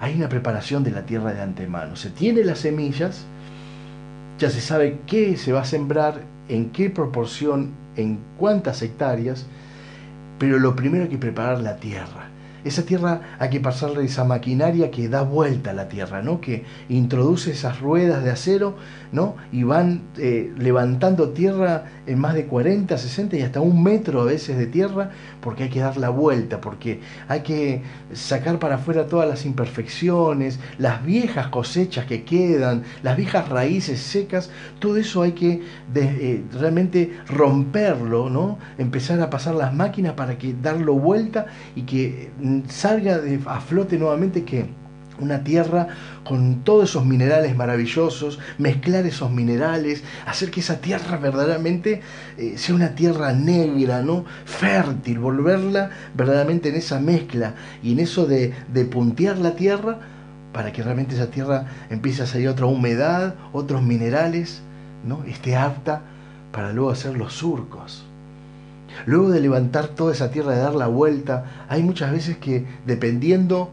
hay una preparación de la tierra de antemano. Se tiene las semillas, ya se sabe qué se va a sembrar, en qué proporción, en cuántas hectáreas, pero lo primero hay que preparar la tierra. Esa tierra hay que pasarle esa maquinaria que da vuelta a la tierra, ¿no? que introduce esas ruedas de acero ¿no? y van eh, levantando tierra en más de 40, 60 y hasta un metro a veces de tierra porque hay que dar la vuelta, porque hay que sacar para afuera todas las imperfecciones, las viejas cosechas que quedan, las viejas raíces secas, todo eso hay que eh, realmente romperlo, ¿no? empezar a pasar las máquinas para que darlo vuelta y que salga de, a flote nuevamente que una tierra con todos esos minerales maravillosos, mezclar esos minerales, hacer que esa tierra verdaderamente eh, sea una tierra negra, ¿no? Fértil, volverla verdaderamente en esa mezcla y en eso de, de puntear la tierra para que realmente esa tierra empiece a salir otra humedad, otros minerales, ¿no? Esté apta para luego hacer los surcos. Luego de levantar toda esa tierra, de dar la vuelta, hay muchas veces que dependiendo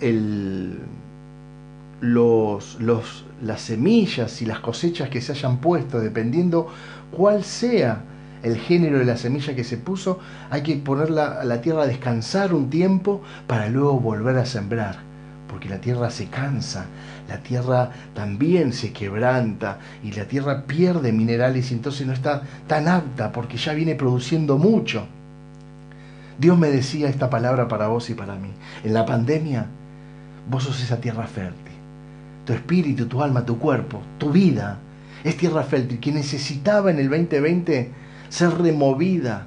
el, los, las semillas y las cosechas que se hayan puesto, dependiendo cuál sea el género de la semilla que se puso, hay que ponerla a la tierra a descansar un tiempo para luego volver a sembrar, porque la tierra se cansa, la tierra también se quebranta y la tierra pierde minerales y entonces no está tan apta porque ya viene produciendo mucho. Dios me decía esta palabra para vos y para mí. En la pandemia, vos sos esa tierra fértil. Tu espíritu, tu alma, tu cuerpo, tu vida es tierra fértil que necesitaba en el 2020 ser removida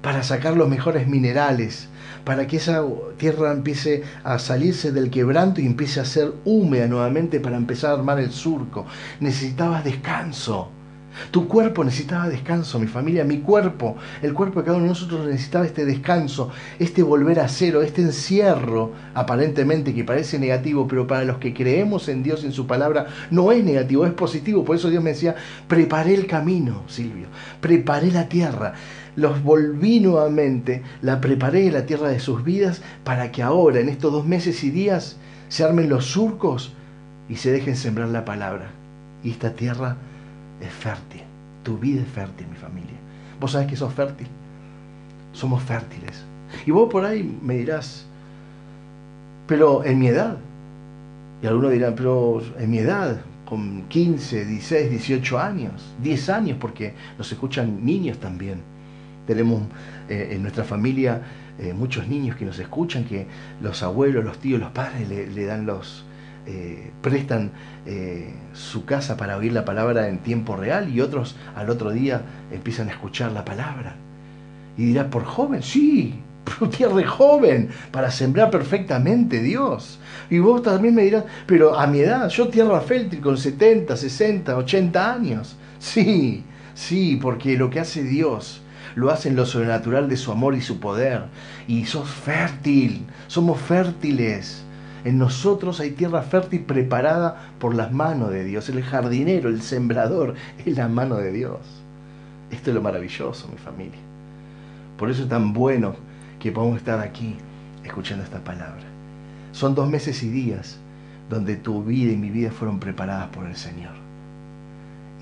para sacar los mejores minerales, para que esa tierra empiece a salirse del quebranto y empiece a ser húmeda nuevamente para empezar a armar el surco. Necesitabas descanso. Tu cuerpo necesitaba descanso, mi familia, mi cuerpo, el cuerpo de cada uno de nosotros necesitaba este descanso, este volver a cero, este encierro, aparentemente que parece negativo, pero para los que creemos en Dios, en su palabra, no es negativo, es positivo. Por eso Dios me decía, preparé el camino, Silvio, preparé la tierra, los volví nuevamente, la preparé la tierra de sus vidas para que ahora, en estos dos meses y días, se armen los surcos y se dejen sembrar la palabra. Y esta tierra es fértil. Tu vida es fértil, mi familia. Vos sabés que sos fértil. Somos fértiles. Y vos por ahí me dirás, pero en mi edad. Y algunos dirán, pero en mi edad, con 15, 16, 18 años, 10 años, porque nos escuchan niños también. Tenemos eh, en nuestra familia eh, muchos niños que nos escuchan, que los abuelos, los tíos, los padres le, dan los, eh, prestan su casa para oír la palabra en tiempo real y otros al otro día empiezan a escuchar la palabra. Y dirá, por joven, sí, [laughs] tierra joven, para sembrar perfectamente Dios. Y vos también me dirás, pero a mi edad, yo tierra fértil con 70, 60, 80 años. Sí, sí, porque lo que hace Dios lo hace en lo sobrenatural de su amor y su poder. Y sos fértil, somos fértiles. En nosotros hay tierra fértil preparada por las manos de Dios. El jardinero, el sembrador, es la mano de Dios. Esto es lo maravilloso, mi familia. Por eso es tan bueno que podamos estar aquí escuchando esta palabra. Son dos meses y días donde tu vida y mi vida fueron preparadas por el Señor.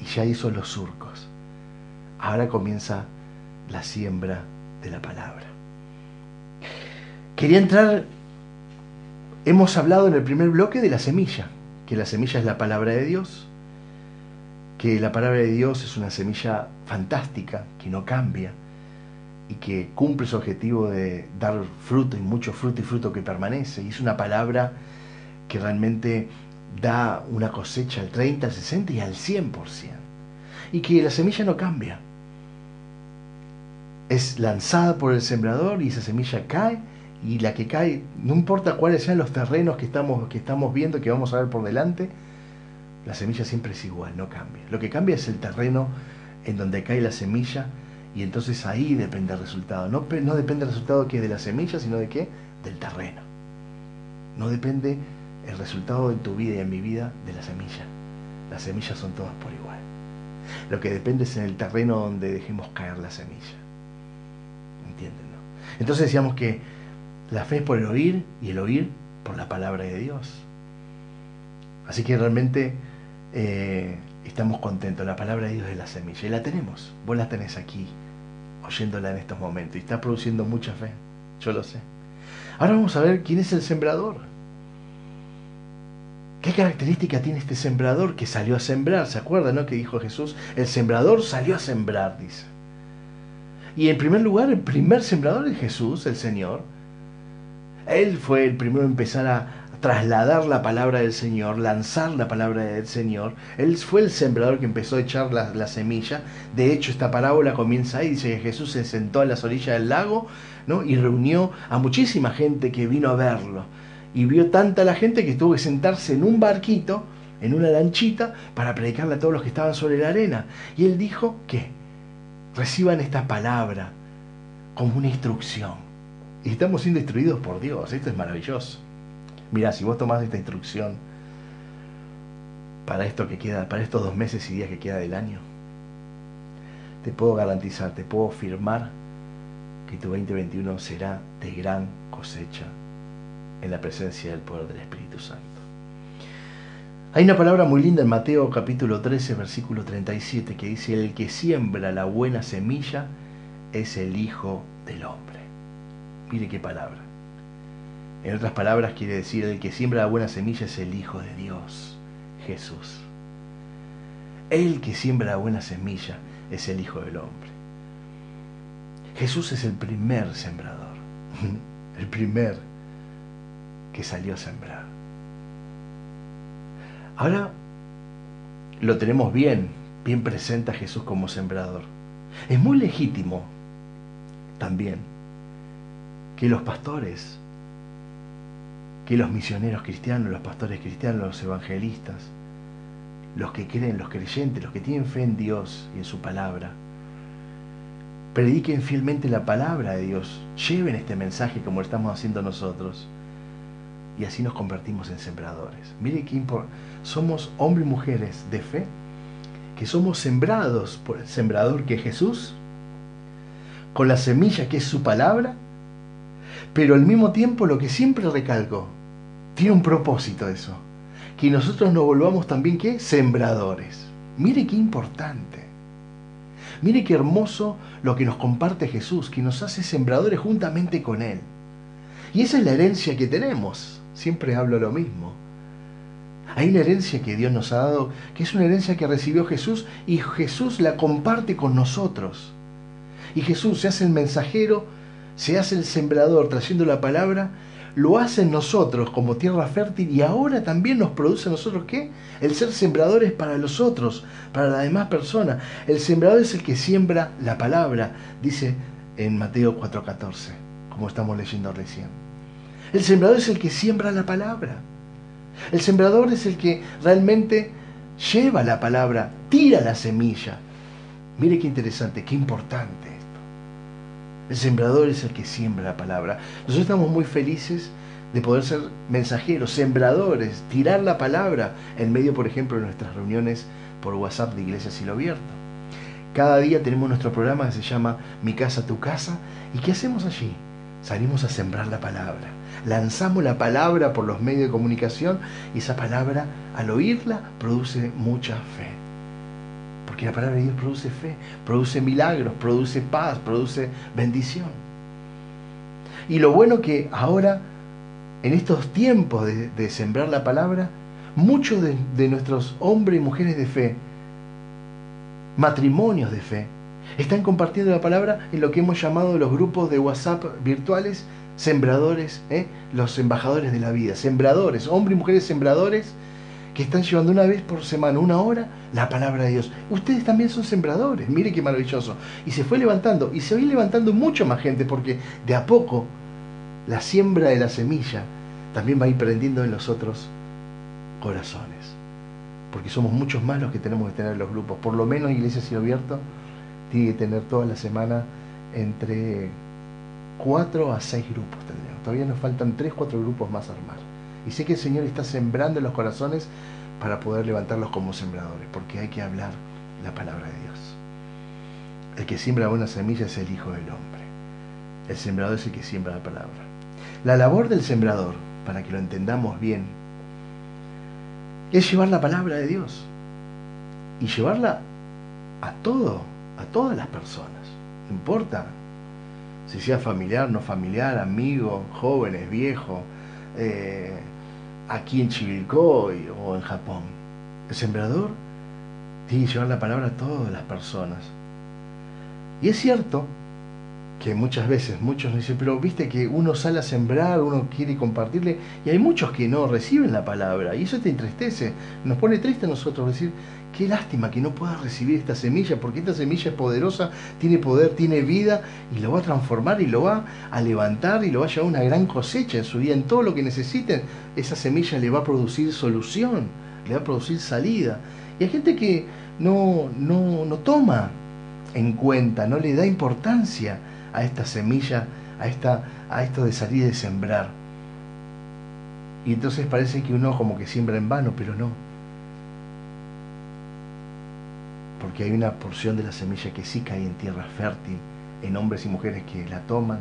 Y ya hizo los surcos. Ahora comienza la siembra de la palabra. Quería entrar Hemos hablado en el primer bloque de la semilla, que la semilla es la palabra de Dios, que la palabra de Dios es una semilla fantástica, que no cambia y que cumple su objetivo de dar fruto y mucho fruto y fruto que permanece. Y es una palabra que realmente da una cosecha al 30, al 60 y al 100%. Y que la semilla no cambia. Es lanzada por el sembrador y esa semilla cae y la que cae, no importa cuáles sean los terrenos que estamos, que estamos viendo, que vamos a ver por delante, la semilla siempre es igual, no cambia. Lo que cambia es el terreno en donde cae la semilla y entonces ahí depende el resultado. No, no depende el resultado que de la semilla, sino de qué? Del terreno. No depende el resultado en tu vida y en mi vida de la semilla. Las semillas son todas por igual. Lo que depende es en el terreno donde dejemos caer la semilla. Entonces decíamos que la fe es por el oír y el oír por la palabra de Dios. Así que realmente eh, estamos contentos. La palabra de Dios es la semilla y la tenemos. Vos la tenés aquí, oyéndola en estos momentos. Y está produciendo mucha fe. Yo lo sé. Ahora vamos a ver quién es el sembrador. ¿Qué característica tiene este sembrador que salió a sembrar? ¿Se acuerdan, no? Que dijo Jesús, el sembrador salió a sembrar, dice. Y en primer lugar, el primer sembrador es Jesús, el Señor. Él fue el primero en empezar a trasladar la palabra del Señor, lanzar la palabra del Señor. Él fue el sembrador que empezó a echar la, semilla. De hecho, esta parábola comienza ahí, dice que Jesús se sentó a las orillas del lago ¿no? y reunió a muchísima gente que vino a verlo. Y vio tanta la gente que tuvo que sentarse en un barquito, en una lanchita, para predicarle a todos los que estaban sobre la arena. Y él dijo que reciban esta palabra como una instrucción y estamos siendo instruidos por Dios. Esto es maravilloso. Mira, si vos tomás esta instrucción para esto que queda, para estos dos meses y días que queda del año, te puedo garantizar, te puedo afirmar que tu 2021 será de gran cosecha en la presencia del poder del Espíritu Santo. Hay una palabra muy linda en Mateo capítulo 13, versículo 37, que dice, el que siembra la buena semilla es el Hijo del Hombre. Mire qué palabra. En otras palabras quiere decir, el que siembra la buena semilla es el Hijo de Dios, Jesús. El que siembra la buena semilla es el Hijo del Hombre. Jesús es el primer sembrador, [laughs] el primer que salió a sembrar. Ahora lo tenemos bien, bien presente a Jesús como sembrador. Es muy legítimo también que los pastores, que los misioneros cristianos, los pastores cristianos, los evangelistas, los que creen, los creyentes, los que tienen fe en Dios y en su palabra, prediquen fielmente la palabra de Dios, lleven este mensaje como lo estamos haciendo nosotros, y así nos convertimos en sembradores. Mire que somos hombres y mujeres de fe, que somos sembrados por el sembrador que es Jesús, con la semilla que es su palabra, pero al mismo tiempo lo que siempre recalco, tiene un propósito eso, que nosotros nos volvamos también ¿qué? sembradores. Mire qué importante. Mire qué hermoso lo que nos comparte Jesús, que nos hace sembradores juntamente con Él. Y esa es la herencia que tenemos. Siempre hablo lo mismo. Hay una herencia que Dios nos ha dado, que es una herencia que recibió Jesús y Jesús la comparte con nosotros. Y Jesús se hace el mensajero, se hace el sembrador trayendo la palabra, lo hace en nosotros como tierra fértil y ahora también nos produce a nosotros qué? El ser sembradores para los otros, para las demás personas. El sembrador es el que siembra la palabra, dice en Mateo 4:14, como estamos leyendo recién. El sembrador es el que siembra la palabra. El sembrador es el que realmente lleva la palabra, tira la semilla. Mire qué interesante, qué importante esto. El sembrador es el que siembra la palabra. Nosotros estamos muy felices de poder ser mensajeros, sembradores, tirar la palabra en medio, por ejemplo, de nuestras reuniones por WhatsApp de Iglesia Silo Abierto. Cada día tenemos nuestro programa que se llama Mi casa, tu casa. ¿Y qué hacemos allí? Salimos a sembrar la palabra lanzamos la palabra por los medios de comunicación y esa palabra, al oírla, produce mucha fe. Porque la palabra de Dios produce fe, produce milagros, produce paz, produce bendición. Y lo bueno que ahora, en estos tiempos de, sembrar la palabra, muchos de, de nuestros hombres y mujeres de fe, matrimonios de fe, están compartiendo la palabra en lo que hemos llamado los grupos de WhatsApp virtuales sembradores, ¿eh? los embajadores de la vida, sembradores, hombres y mujeres sembradores que están llevando una vez por semana, una hora, la palabra de Dios. Ustedes también son sembradores, mire qué maravilloso. Y se fue levantando, y se va levantando mucho más gente, porque de a poco la siembra de la semilla también va a ir prendiendo en los otros corazones. Porque somos muchos más los que tenemos que tener en los grupos. Por lo menos Iglesia Cielo Abierto tiene que tener toda la semana entre cuatro a seis grupos tendríamos. Todavía nos faltan tres, cuatro grupos más a armar. Y sé que el Señor está sembrando los corazones para poder levantarlos como sembradores, porque hay que hablar la palabra de Dios. El que siembra buena semilla es el Hijo del Hombre. El sembrador es el que siembra la palabra. La labor del sembrador, para que lo entendamos bien, es llevar la palabra de Dios y llevarla a todo, a todas las personas. No importa si sea familiar, no familiar, amigo, jóvenes, viejo, eh, aquí en Chivilcoy o en Japón. El sembrador tiene que llevar la palabra a todas las personas. Y es cierto que muchas veces muchos dicen, pero viste que uno sale a sembrar, uno quiere compartirle, y hay muchos que no reciben la palabra, y eso te entristece, nos pone triste a nosotros decir, qué lástima que no puedas recibir esta semilla, porque esta semilla es poderosa, tiene poder, tiene vida, y lo va a transformar y lo va a levantar y lo va a llevar a una gran cosecha en su vida, en todo lo que necesiten, esa semilla le va a producir solución, le va a producir salida. Y hay gente que no, no, no toma en cuenta, no le da importancia a esta semilla, a, esta, a esto de salir de sembrar. Y entonces parece que uno como que siembra en vano, pero no. Porque hay una porción de la semilla que sí cae en tierra fértil, en hombres y mujeres que la toman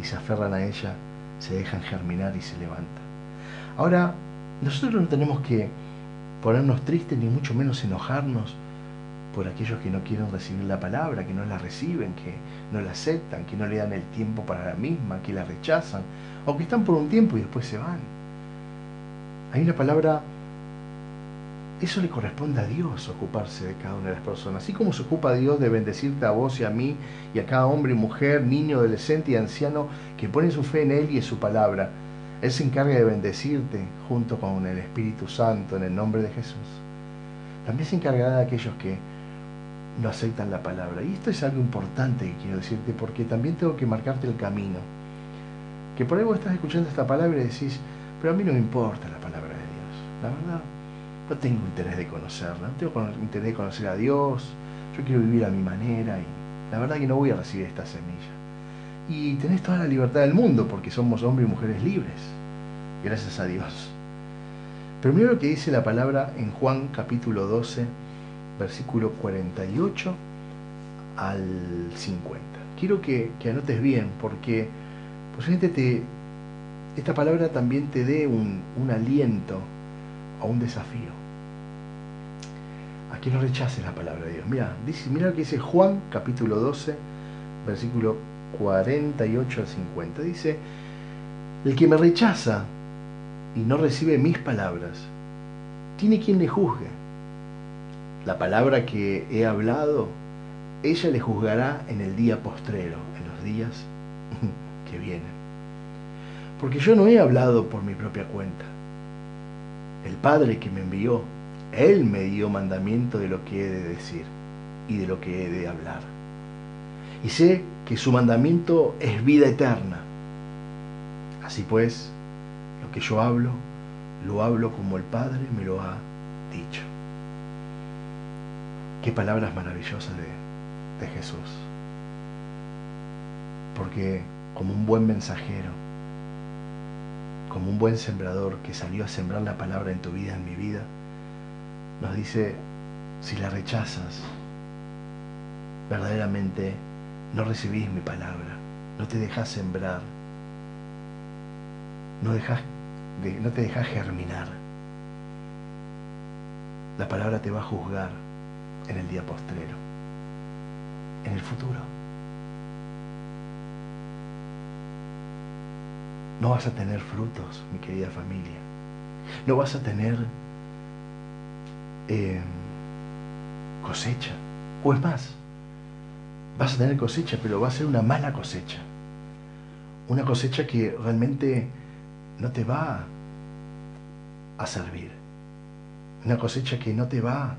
y se aferran a ella, se dejan germinar y se levantan. Ahora, nosotros no tenemos que ponernos tristes, ni mucho menos enojarnos por aquellos que no quieren recibir la palabra, que no la reciben, que no la aceptan, que no le dan el tiempo para la misma, que la rechazan, o que están por un tiempo y después se van. Hay una palabra, eso le corresponde a Dios ocuparse de cada una de las personas, así como se ocupa Dios de bendecirte a vos y a mí y a cada hombre y mujer, niño, adolescente y anciano que pone su fe en Él y en su palabra. Él se encarga de bendecirte junto con el Espíritu Santo en el nombre de Jesús. También se encargará de aquellos que no aceptan la palabra. Y esto es algo importante que quiero decirte porque también tengo que marcarte el camino. Que por ahí vos estás escuchando esta palabra y decís, pero a mí no me importa la palabra de Dios. La verdad, no tengo interés de conocerla, no tengo interés de conocer a Dios. Yo quiero vivir a mi manera y la verdad que no voy a recibir esta semilla. Y tenés toda la libertad del mundo porque somos hombres y mujeres libres. Gracias a Dios. Pero mira lo que dice la palabra en Juan capítulo 12, versículo 48 al 50. Quiero que, anotes bien porque posiblemente te, esta palabra también te dé un, un aliento o un desafío. Que no rechaces la palabra de Dios. Mira, dice, mira lo que dice Juan capítulo 12, versículo 48 al 50. Dice, el que me rechaza y no recibe mis palabras, tiene quien le juzgue. La palabra que he hablado, ella le juzgará en el día postrero, en los días [laughs] que vienen. Porque yo no he hablado por mi propia cuenta. El Padre que me envió, Él me dio mandamiento de lo que he de decir y de lo que he de hablar. Y sé que su mandamiento es vida eterna. Así pues, lo que yo hablo, lo hablo como el Padre me lo ha dicho. Qué palabras maravillosas de, de Jesús. Porque como un buen mensajero, como un buen sembrador que salió a sembrar la palabra en tu vida, en mi vida, nos dice, si la rechazas, verdaderamente no recibís mi palabra, no te dejas sembrar, no, dejas, no te dejas germinar. La palabra te va a juzgar en el día postrero, en el futuro. No vas a tener frutos, mi querida familia. No vas a tener eh, cosecha. O es más, vas a tener cosecha, pero va a ser una mala cosecha. Una cosecha que realmente no te va a servir. Una cosecha que no te va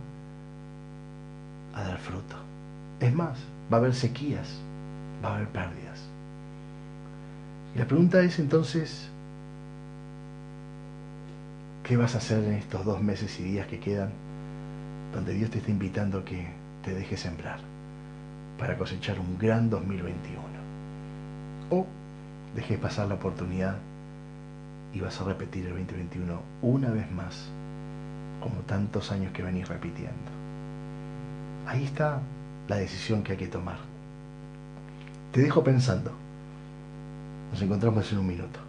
a dar fruto. Es más, va a haber sequías, va a haber pérdidas. Y la pregunta es entonces, ¿qué vas a hacer en estos dos meses y días que quedan donde Dios te está invitando a que te dejes sembrar para cosechar un gran 2021? O dejes pasar la oportunidad y vas a repetir el 2021 una vez más, como tantos años que venís repitiendo. Ahí está la decisión que hay que tomar. Te dejo pensando. Nos encontramos en un minuto.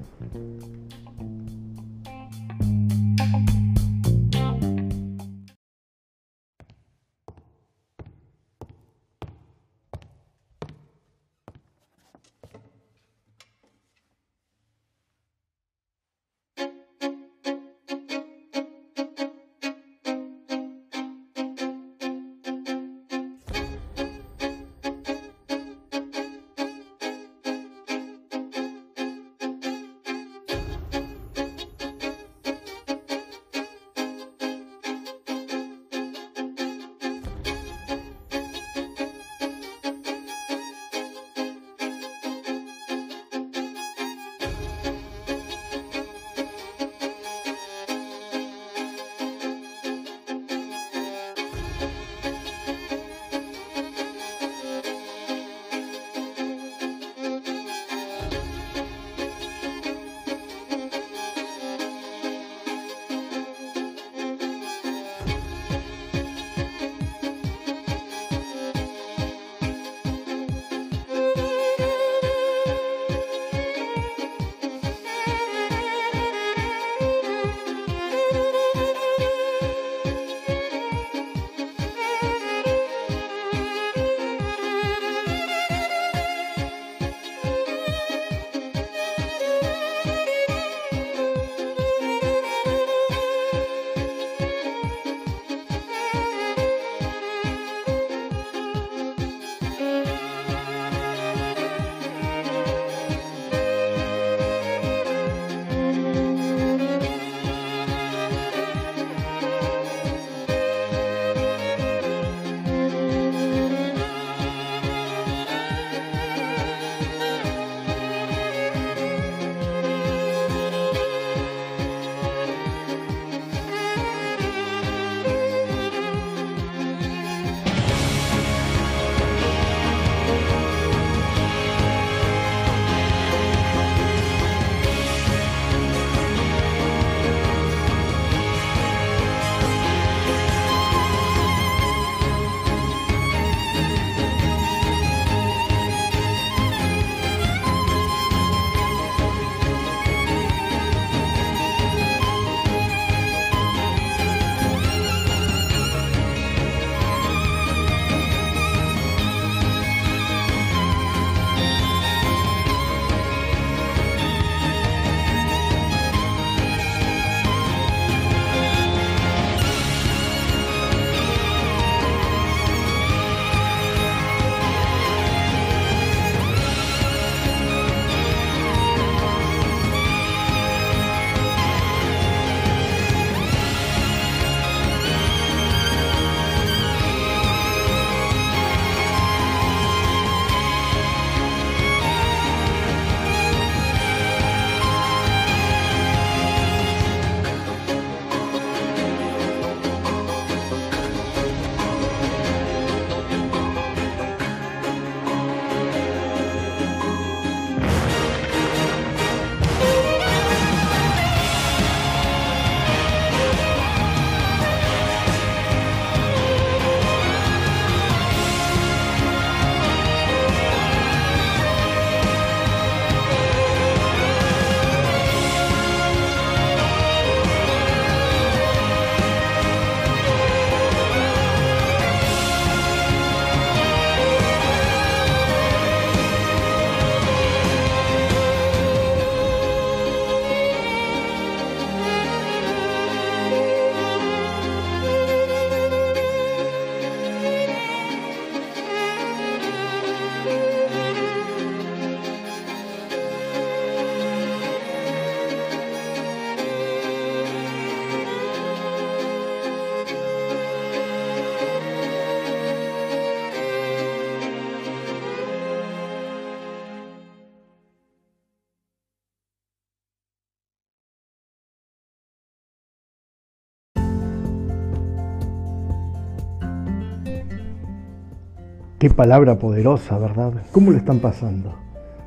Qué palabra poderosa, ¿verdad? ¿Cómo le están pasando?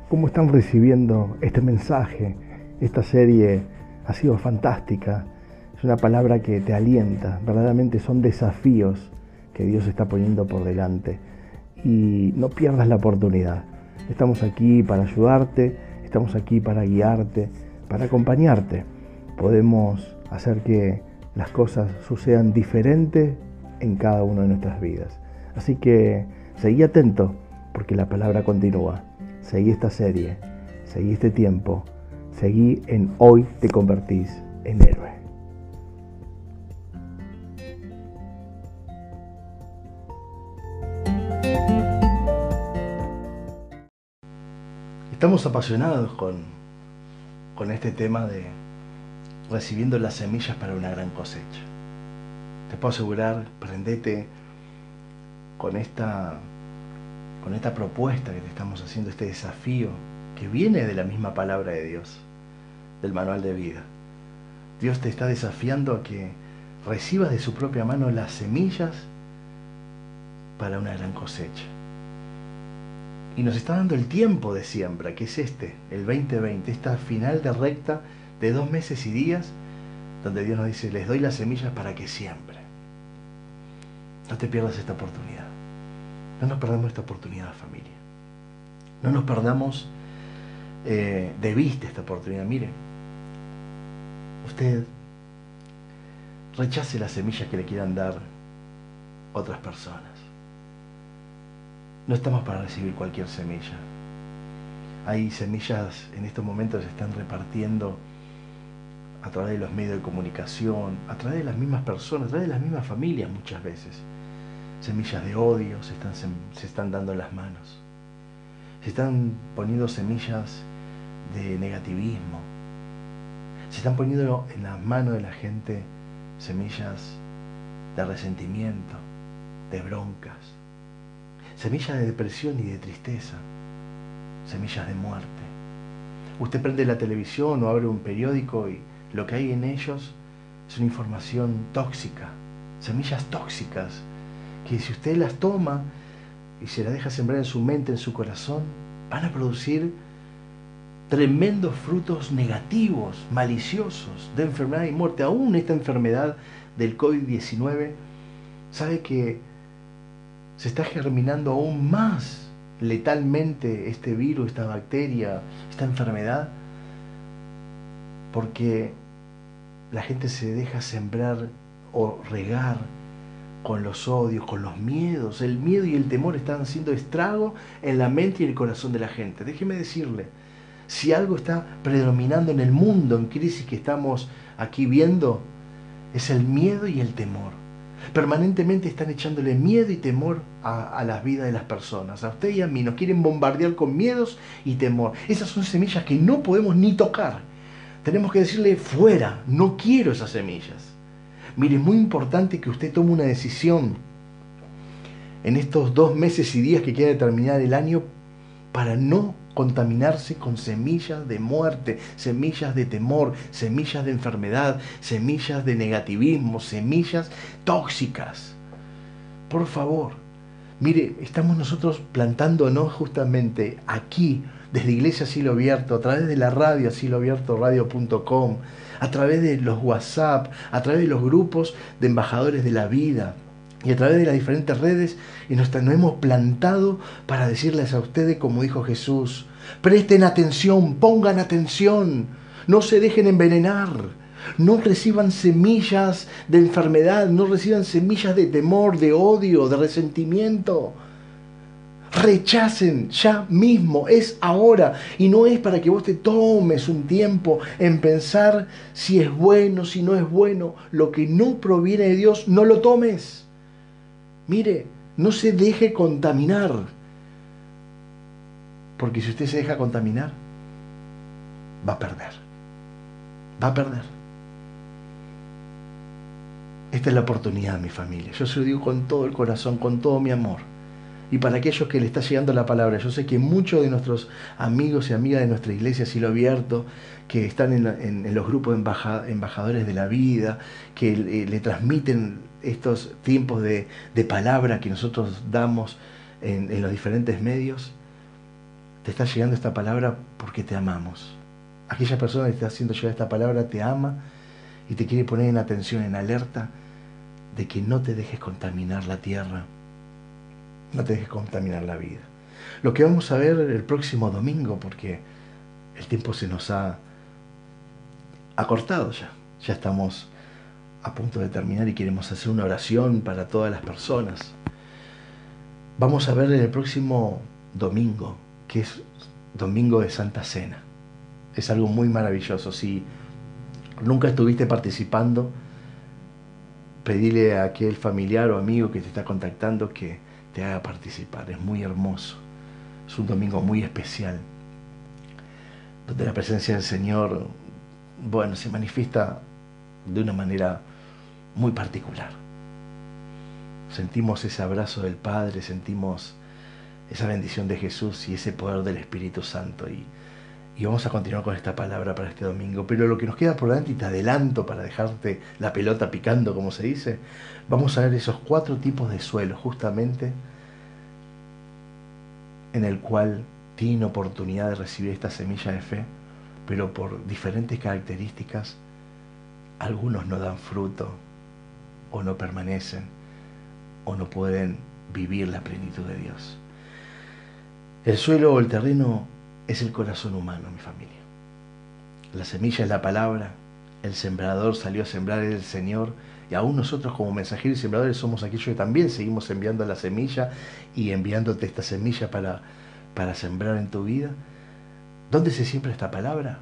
¿Cómo están recibiendo este mensaje? Esta serie ha sido fantástica. Es una palabra que te alienta. Verdaderamente son desafíos que Dios está poniendo por delante. Y no pierdas la oportunidad. Estamos aquí para ayudarte, estamos aquí para guiarte, para acompañarte. Podemos hacer que las cosas sucedan diferentes en cada una de nuestras vidas. Así que seguí atento porque la palabra continúa. Seguí esta serie, seguí este tiempo, seguí en hoy te convertís en héroe. Estamos apasionados con, con este tema de recibiendo las semillas para una gran cosecha. Te puedo asegurar, prendete con esta, con esta propuesta que te estamos haciendo, este desafío que viene de la misma palabra de Dios, del manual de vida. Dios te está desafiando a que recibas de su propia mano las semillas para una gran cosecha. Y nos está dando el tiempo de siembra, que es este, el 2020, esta final de recta de dos meses y días, donde Dios nos dice, les doy las semillas para que siembre. No te pierdas esta oportunidad. No nos perdamos esta oportunidad, familia. No nos perdamos eh, de vista esta oportunidad. Mire, usted rechace las semillas que le quieran dar otras personas. No estamos para recibir cualquier semilla. Hay semillas en estos momentos se están repartiendo a través de los medios de comunicación, a través de las mismas personas, a través de las mismas familias muchas veces. Semillas de odio se están, se están dando en las manos. Se están poniendo semillas de negativismo. Se están poniendo en las manos de la gente semillas de resentimiento, de broncas, semillas de depresión y de tristeza, semillas de muerte. Usted prende la televisión o abre un periódico y lo que hay en ellos es una información tóxica, semillas tóxicas, que si usted las toma y se las deja sembrar en su mente, en su corazón, van a producir tremendos frutos negativos, maliciosos, de enfermedad y muerte. Aún esta enfermedad del COVID-19, sabe que se está germinando aún más letalmente este virus, esta bacteria, esta enfermedad, porque la gente se deja sembrar o regar con los odios, con los miedos. El miedo y el temor están haciendo estrago en la mente y el corazón de la gente. Déjeme decirle, si algo está predominando en el mundo en crisis que estamos aquí viendo, es el miedo y el temor. Permanentemente están echándole miedo y temor a, a las vidas de las personas. A usted y a mí nos quieren bombardear con miedos y temor. Esas son semillas que no podemos ni tocar tenemos que decirle fuera, no quiero esas semillas. Mire, es muy importante que usted tome una decisión en estos dos meses y días que queda de terminar el año para no contaminarse con semillas de muerte, semillas de temor, semillas de enfermedad, semillas de negativismo, semillas tóxicas. Por favor, mire, estamos nosotros plantándonos justamente aquí desde Iglesia Cielo Abierto, a través de la radio Cielo Abierto Radio.com, a través de los WhatsApp, a través de los grupos de embajadores de la vida y a través de las diferentes redes y nos, nos hemos plantado para decirles a ustedes, como dijo Jesús, presten atención, pongan atención, no se dejen envenenar. No reciban semillas de enfermedad, no reciban semillas de temor, de odio, de resentimiento rechacen ya mismo, es ahora. Y no es para que vos te tomes un tiempo en pensar si es bueno, si no es bueno. Lo que no proviene de Dios, no lo tomes. Mire, no se deje contaminar. Porque si usted se deja contaminar, va a perder. Va a perder. Esta es la oportunidad, mi familia. Yo se lo digo con todo el corazón, con todo mi amor y para aquellos que le está llegando la palabra. Yo sé que muchos de nuestros amigos y amigas de nuestra iglesia Cielo Abierto, que están en, los grupos de embajadores de la vida, que eh, le transmiten estos tiempos de, palabra que nosotros damos en, los diferentes medios, te está llegando esta palabra porque te amamos. Aquella persona que está haciendo llegar esta palabra te ama y te quiere poner en atención, en alerta, de que no te dejes contaminar la tierra, no te dejes contaminar la vida. Lo que vamos a ver el próximo domingo, porque el tiempo se nos ha acortado ya, ya estamos a punto de terminar y queremos hacer una oración para todas las personas. Vamos a ver el próximo domingo, que es domingo de Santa Cena. Es algo muy maravilloso. Si nunca estuviste participando, pedile a aquel familiar o amigo que te está contactando que te haga participar. Es muy hermoso. Es un domingo muy especial, donde la presencia del Señor, bueno, se manifiesta de una manera muy particular. Sentimos ese abrazo del Padre, sentimos esa bendición de Jesús y ese poder del Espíritu Santo. Y, y vamos a continuar con esta palabra para este domingo. Pero lo que nos queda por delante, y te adelanto para dejarte la pelota picando, como se dice, vamos a ver esos cuatro tipos de suelo, justamente en el cual tienen oportunidad de recibir esta semilla de fe, pero por diferentes características, algunos no dan fruto, o no permanecen, o no pueden vivir la plenitud de Dios. El suelo o el terreno es el corazón humano, mi familia. La semilla es la palabra, el sembrador salió a sembrar el Señor, y aún nosotros como mensajeros y sembradores somos aquellos que también seguimos enviando la semilla y enviándote esta semilla para, para sembrar en tu vida. ¿Dónde se siembra esta palabra?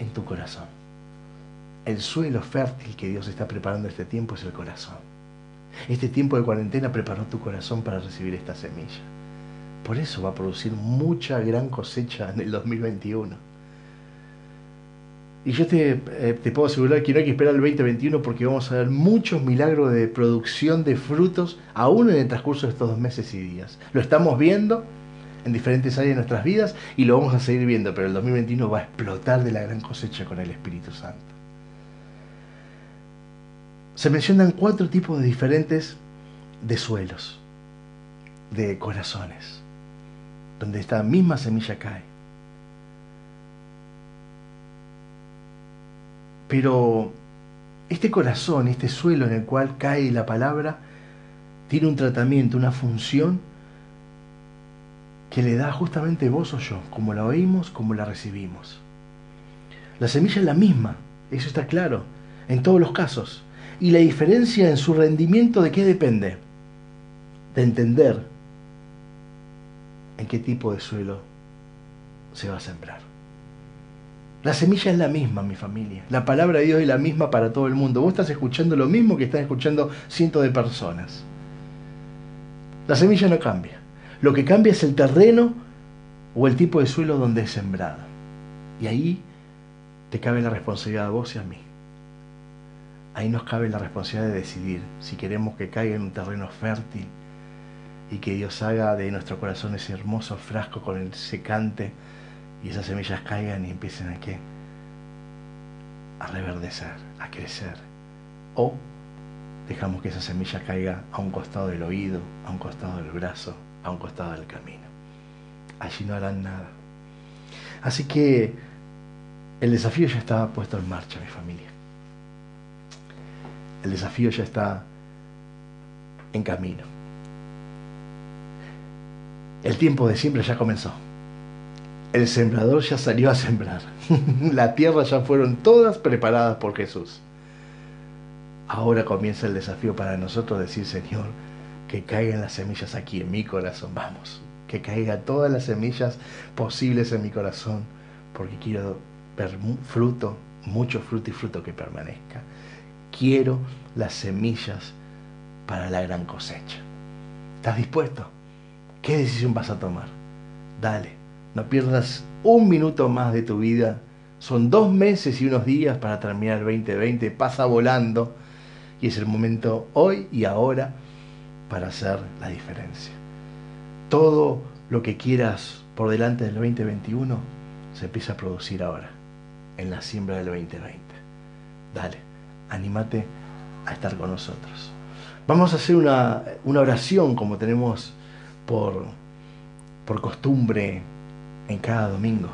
En tu corazón. El suelo fértil que Dios está preparando este tiempo es el corazón. Este tiempo de cuarentena preparó tu corazón para recibir esta semilla. Por eso va a producir mucha gran cosecha en el 2021. Y yo te, eh, te, puedo asegurar que no hay que esperar el 2021 porque vamos a ver muchos milagros de producción de frutos aún en el transcurso de estos dos meses y días. Lo estamos viendo en diferentes áreas de nuestras vidas y lo vamos a seguir viendo, pero el 2021 va a explotar de la gran cosecha con el Espíritu Santo. Se mencionan cuatro tipos de diferentes de suelos, de corazones, donde esta misma semilla cae. Pero este corazón, este suelo en el cual cae la palabra, tiene un tratamiento, una función que le da justamente vos o yo, como la oímos, como la recibimos. La semilla es la misma, eso está claro, en todos los casos. Y la diferencia en su rendimiento de qué depende? De entender en qué tipo de suelo se va a sembrar. La semilla es la misma, mi familia. La palabra de Dios es la misma para todo el mundo. Vos estás escuchando lo mismo que están escuchando cientos de personas. La semilla no cambia. Lo que cambia es el terreno o el tipo de suelo donde es sembrada. Y ahí te cabe la responsabilidad a vos y a mí. Ahí nos cabe la responsabilidad de decidir si queremos que caiga en un terreno fértil y que Dios haga de nuestro corazón ese hermoso frasco con el secante y esas semillas caigan y empiecen a qué? A reverdecer, a crecer. O dejamos que esa semilla caiga a un costado del oído, a un costado del brazo, a un costado del camino. Allí no harán nada. Así que el desafío ya está puesto en marcha, mi familia. El desafío ya está en camino. El tiempo de siempre ya comenzó. El sembrador ya salió a sembrar. [laughs] La tierra ya fueron todas preparadas por Jesús. Ahora comienza el desafío para nosotros decir, Señor, que caigan las semillas aquí en mi corazón. Vamos, que caigan todas las semillas posibles en mi corazón, porque quiero ver fruto, mucho fruto y fruto que permanezca. Quiero las semillas para la gran cosecha. ¿Estás dispuesto? ¿Qué decisión vas a tomar? Dale, no pierdas un minuto más de tu vida. Son dos meses y unos días para terminar el 2020. Pasa volando y es el momento hoy y ahora para hacer la diferencia. Todo lo que quieras por delante del 2021 se empieza a producir ahora, en la siembra del 2020. Dale, anímate a estar con nosotros. Vamos a hacer una, una oración como tenemos por, por costumbre en cada domingo,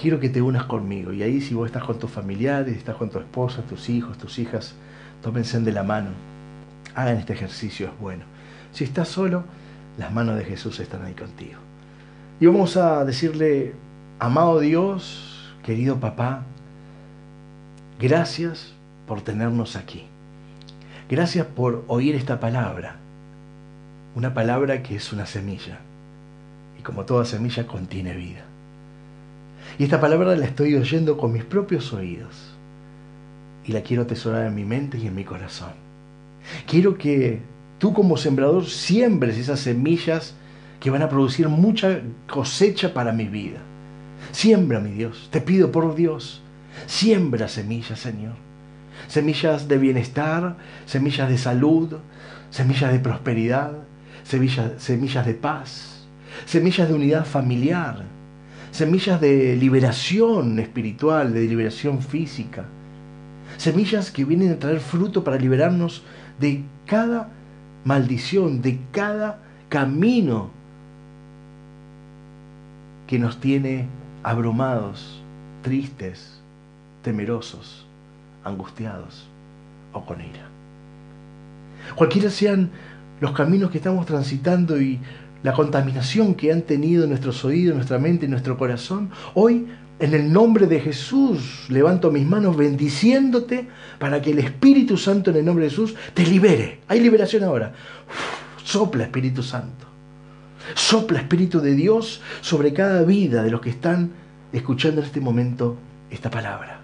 quiero que te unas conmigo. Y ahí si vos estás con tus familiares, estás con tu esposa, tus hijos, tus hijas, tómense de la mano. Hagan este ejercicio, es bueno. Si estás solo, las manos de Jesús están ahí contigo. Y vamos a decirle, amado Dios, querido papá, gracias por tenernos aquí. Gracias por oír esta palabra. Una palabra que es una semilla. Y como toda semilla contiene vida. Y esta palabra la estoy oyendo con mis propios oídos. Y la quiero atesorar en mi mente y en mi corazón. Quiero que tú como sembrador siembres esas semillas que van a producir mucha cosecha para mi vida. Siembra, mi Dios. Te pido por Dios. Siembra semillas, Señor semillas de bienestar, semillas de salud, semillas de prosperidad, semillas, de paz, semillas de unidad familiar, semillas de liberación espiritual, de liberación física, semillas que vienen a traer fruto para liberarnos de cada maldición, de cada camino que nos tiene abrumados, tristes, temerosos angustiados o con ira. Cualquiera sean los caminos que estamos transitando y la contaminación que han tenido nuestros oídos, nuestra mente, nuestro corazón, hoy en el nombre de Jesús levanto mis manos bendiciéndote para que el Espíritu Santo en el nombre de Jesús te libere. Hay liberación ahora. sopla Espíritu Santo. Sopla Espíritu de Dios sobre cada vida de los que están escuchando en este momento esta palabra.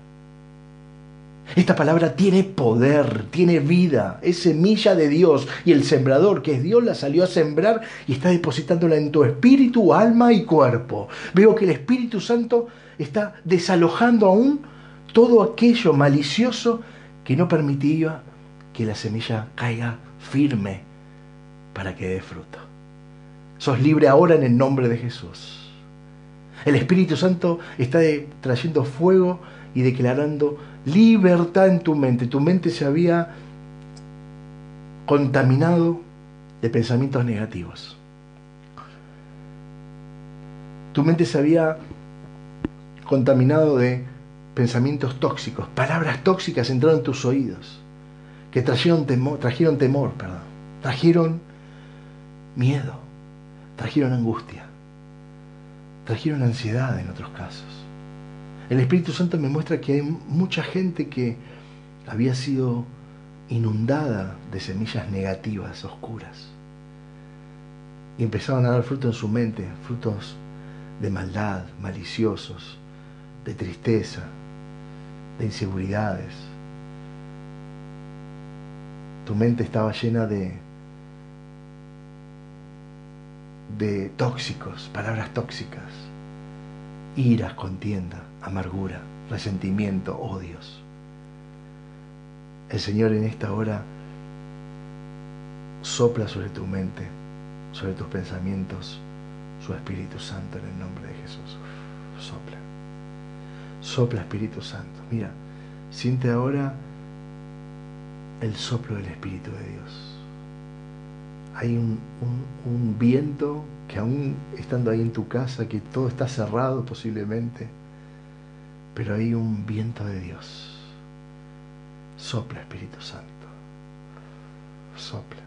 Esta palabra tiene poder, tiene vida, es semilla de Dios y el sembrador, que es Dios, la salió a sembrar y está depositándola en tu espíritu, alma y cuerpo. Veo que el Espíritu Santo está desalojando aún todo aquello malicioso que no permitía que la semilla caiga firme para que dé fruto. Sos libre ahora en el nombre de Jesús. El Espíritu Santo está trayendo fuego y declarando libertad en tu mente. Tu mente se había contaminado de pensamientos negativos. Tu mente se había contaminado de pensamientos tóxicos, palabras tóxicas entraron en tus oídos, que trajeron temor, trajeron trajeron miedo, trajeron angustia, trajeron ansiedad en otros casos. El Espíritu Santo me muestra que hay mucha gente que había sido inundada de semillas negativas, oscuras. Y empezaban a dar fruto en su mente, frutos de maldad, maliciosos, de tristeza, de inseguridades. Tu mente estaba llena de, de tóxicos, palabras tóxicas, iras, contienda amargura, resentimiento, odios. El Señor en esta hora sopla sobre tu mente, sobre tus pensamientos, su Espíritu Santo en el nombre de Jesús. Sopla. Sopla Espíritu Santo. Mira, siente ahora el soplo del Espíritu de Dios. Hay un, viento que aún estando ahí en tu casa, que todo está cerrado posiblemente, pero hay un viento de Dios. Sopla, Espíritu Santo. Sopla.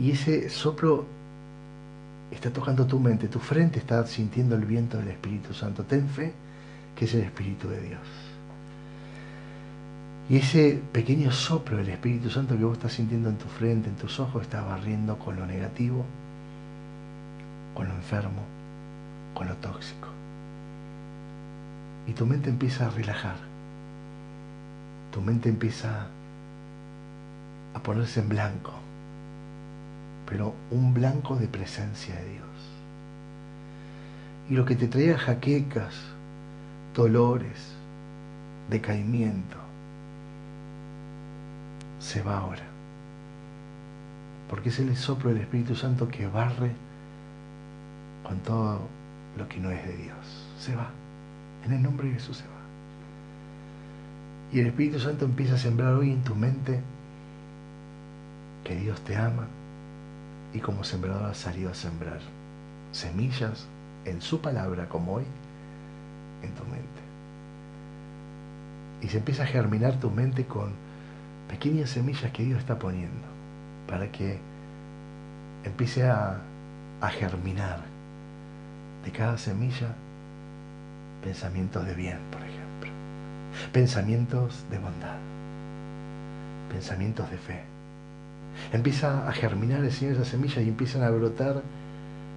Y ese soplo está tocando tu mente, tu frente está sintiendo el viento del Espíritu Santo. Ten fe que es el Espíritu de Dios. Y ese pequeño soplo del Espíritu Santo que vos estás sintiendo en tu frente, en tus ojos, está barriendo con lo negativo, con lo enfermo, con lo tóxico y tu mente empieza a relajar. Tu mente empieza a ponerse en blanco, pero un blanco de presencia de Dios. Y lo que te traía jaquecas, dolores, decaimiento, se va ahora. Porque es el soplo del Espíritu Santo que barre con todo lo que no es de Dios. Se va. En el nombre de Jesús se va. Y el Espíritu Santo empieza a sembrar hoy en tu mente que Dios te ama, y como sembrador ha salido a sembrar semillas en su palabra como hoy en tu mente. Y se empieza a germinar tu mente con pequeñas semillas que Dios está poniendo para que empiece a, germinar de cada semilla pensamientos de bien, por ejemplo, pensamientos de bondad, pensamientos de fe. Empieza a germinar el Señor esas semillas y empiezan a brotar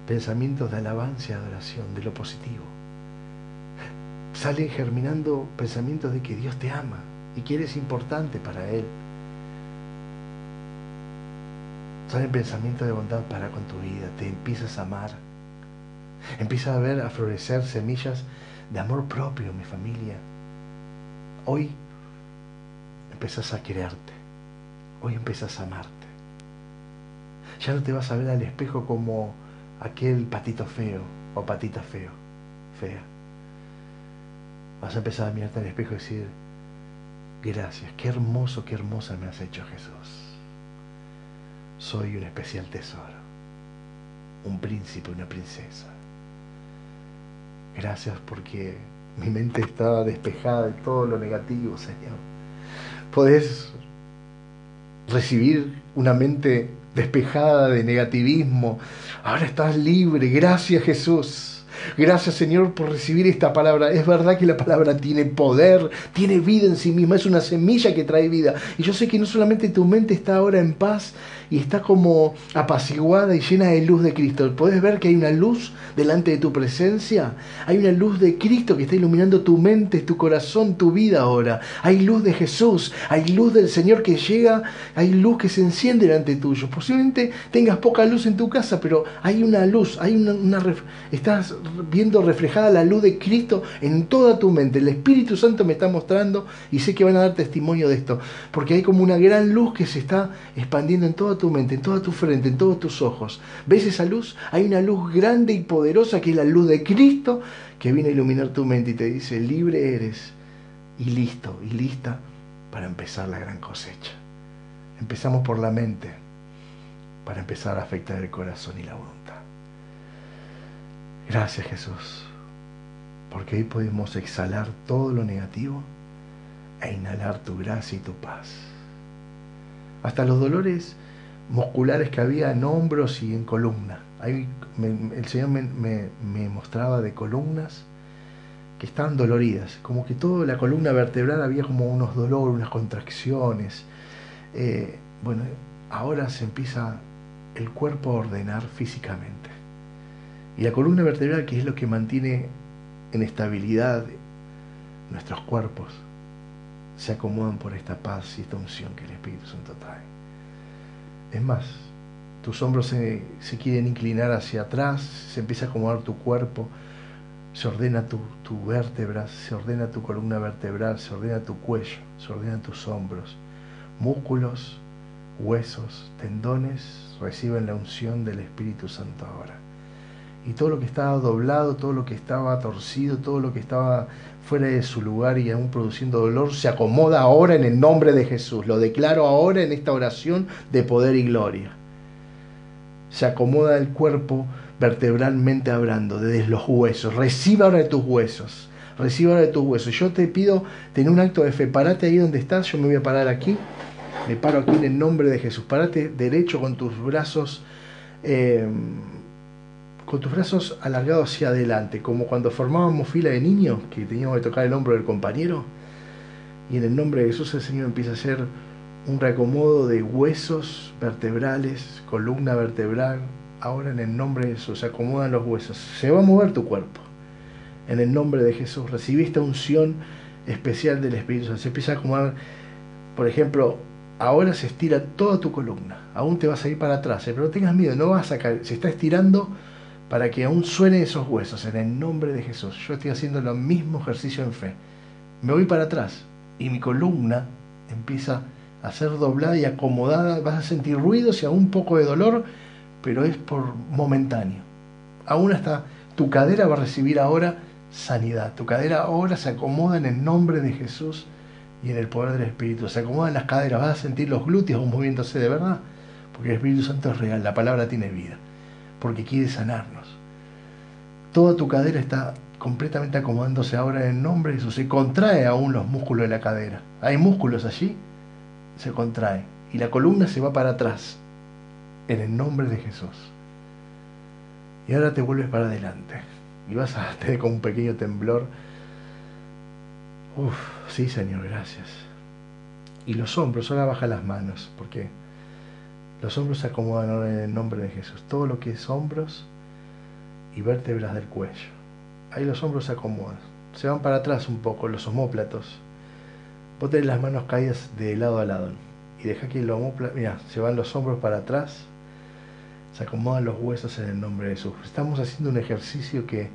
pensamientos de alabanza y adoración, de lo positivo. Salen germinando pensamientos de que Dios te ama y que eres importante para Él. Salen pensamientos de bondad para con tu vida, te empiezas a amar. Empieza a ver, a florecer semillas de amor propio, mi familia. Hoy empezás a quererte, hoy empezás a amarte. Ya no te vas a ver al espejo como aquel patito feo o patita feo, fea. Vas a empezar a mirarte al espejo y decir, gracias, qué hermoso, qué hermosa me has hecho Jesús. Soy un especial tesoro, un príncipe, una princesa. Gracias porque mi mente está despejada de todo lo negativo, Señor. Podés recibir una mente despejada de negativismo. Ahora estás libre. Gracias Jesús. Gracias Señor por recibir esta palabra. Es verdad que la palabra tiene poder, tiene vida en sí misma, es una semilla que trae vida. Y yo sé que no solamente tu mente está ahora en paz y está como apaciguada y llena de luz de Cristo. Puedes ver que hay una luz delante de tu presencia. Hay una luz de Cristo que está iluminando tu mente, tu corazón, tu vida ahora. Hay luz de Jesús, hay luz del Señor que llega, hay luz que se enciende delante tuyo. Posiblemente tengas poca luz en tu casa, pero hay una luz, hay una, estás viendo reflejada la luz de Cristo en toda tu mente. El Espíritu Santo me está mostrando y sé que van a dar testimonio de esto, porque hay como una gran luz que se está expandiendo en toda tu mente, en toda tu frente, en todos tus ojos. ¿Ves esa luz? Hay una luz grande y poderosa que es la luz de Cristo que viene a iluminar tu mente y te dice, libre eres y listo y lista para empezar la gran cosecha. Empezamos por la mente para empezar a afectar el corazón y la voluntad. Gracias Jesús, porque hoy podemos exhalar todo lo negativo e inhalar tu gracia y tu paz. Hasta los dolores musculares que había en hombros y en columna. Ahí el Señor me, mostraba de columnas que estaban doloridas, como que toda la columna vertebral había como unos dolores, unas contracciones. Eh, bueno, ahora se empieza el cuerpo a ordenar físicamente. Y la columna vertebral, que es lo que mantiene en estabilidad nuestros cuerpos, se acomodan por esta paz y esta unción que el Espíritu Santo trae. Es más, tus hombros se, quieren inclinar hacia atrás, se empieza a acomodar tu cuerpo, se ordena tu, tu vértebra, se ordena tu columna vertebral, se ordena tu cuello, se ordenan tus hombros, músculos, huesos, tendones, reciben la unción del Espíritu Santo ahora. Y todo lo que estaba doblado, todo lo que estaba torcido, todo lo que estaba fuera de su lugar y aún produciendo dolor, se acomoda ahora en el nombre de Jesús. Lo declaro ahora en esta oración de poder y gloria. Se acomoda el cuerpo vertebralmente hablando, desde los huesos. Reciba ahora de tus huesos. Reciba ahora de tus huesos. Yo te pido tener un acto de fe. Parate ahí donde estás. Yo me voy a parar aquí. Me paro aquí en el nombre de Jesús. Parate derecho con tus brazos. Eh, con tus brazos alargados hacia adelante, como cuando formábamos fila de niños que teníamos que tocar el hombro del compañero. Y en el nombre de Jesús el Señor empieza a hacer un reacomodo de huesos vertebrales, columna vertebral. Ahora en el nombre de Jesús se acomodan los huesos. Se va a mover tu cuerpo. En el nombre de Jesús recibí esta unción especial del Espíritu Santo. Se empieza a acomodar, por ejemplo, ahora se estira toda tu columna. Aún te vas a ir para atrás, pero no tengas miedo, no vas a caer. Se está estirando para que aún suenen esos huesos en el nombre de Jesús. Yo estoy haciendo lo mismo ejercicio en fe. Me voy para atrás y mi columna empieza a ser doblada y acomodada. Vas a sentir ruidos y aún un poco de dolor, pero es por momentáneo. Aún hasta tu cadera va a recibir ahora sanidad. Tu cadera ahora se acomoda en el nombre de Jesús y en el poder del Espíritu. Se acomodan las caderas, vas a sentir los glúteos moviéndose de verdad. porque el Espíritu Santo es real, la palabra tiene vida, porque quiere sanarnos. Toda tu cadera está completamente acomodándose ahora en nombre de Jesús. Se contrae aún los músculos de la cadera. Hay músculos allí, se contrae. Y la columna se va para atrás, en el nombre de Jesús. Y ahora te vuelves para adelante. Y vas a tener [laughs] como un pequeño temblor. Uf, sí, Señor, gracias. Y los hombros, ahora baja las manos, porque los hombros se acomodan ahora en el nombre de Jesús. Todo lo que es hombros y vértebras del cuello. Ahí los hombros se acomodan. Se van para atrás un poco los homóplatos. Vos las manos caídas de lado a lado. Y deja que el homóplato, mira, se van los hombros para atrás. Se acomodan los huesos en el nombre de Jesús. Estamos haciendo un ejercicio que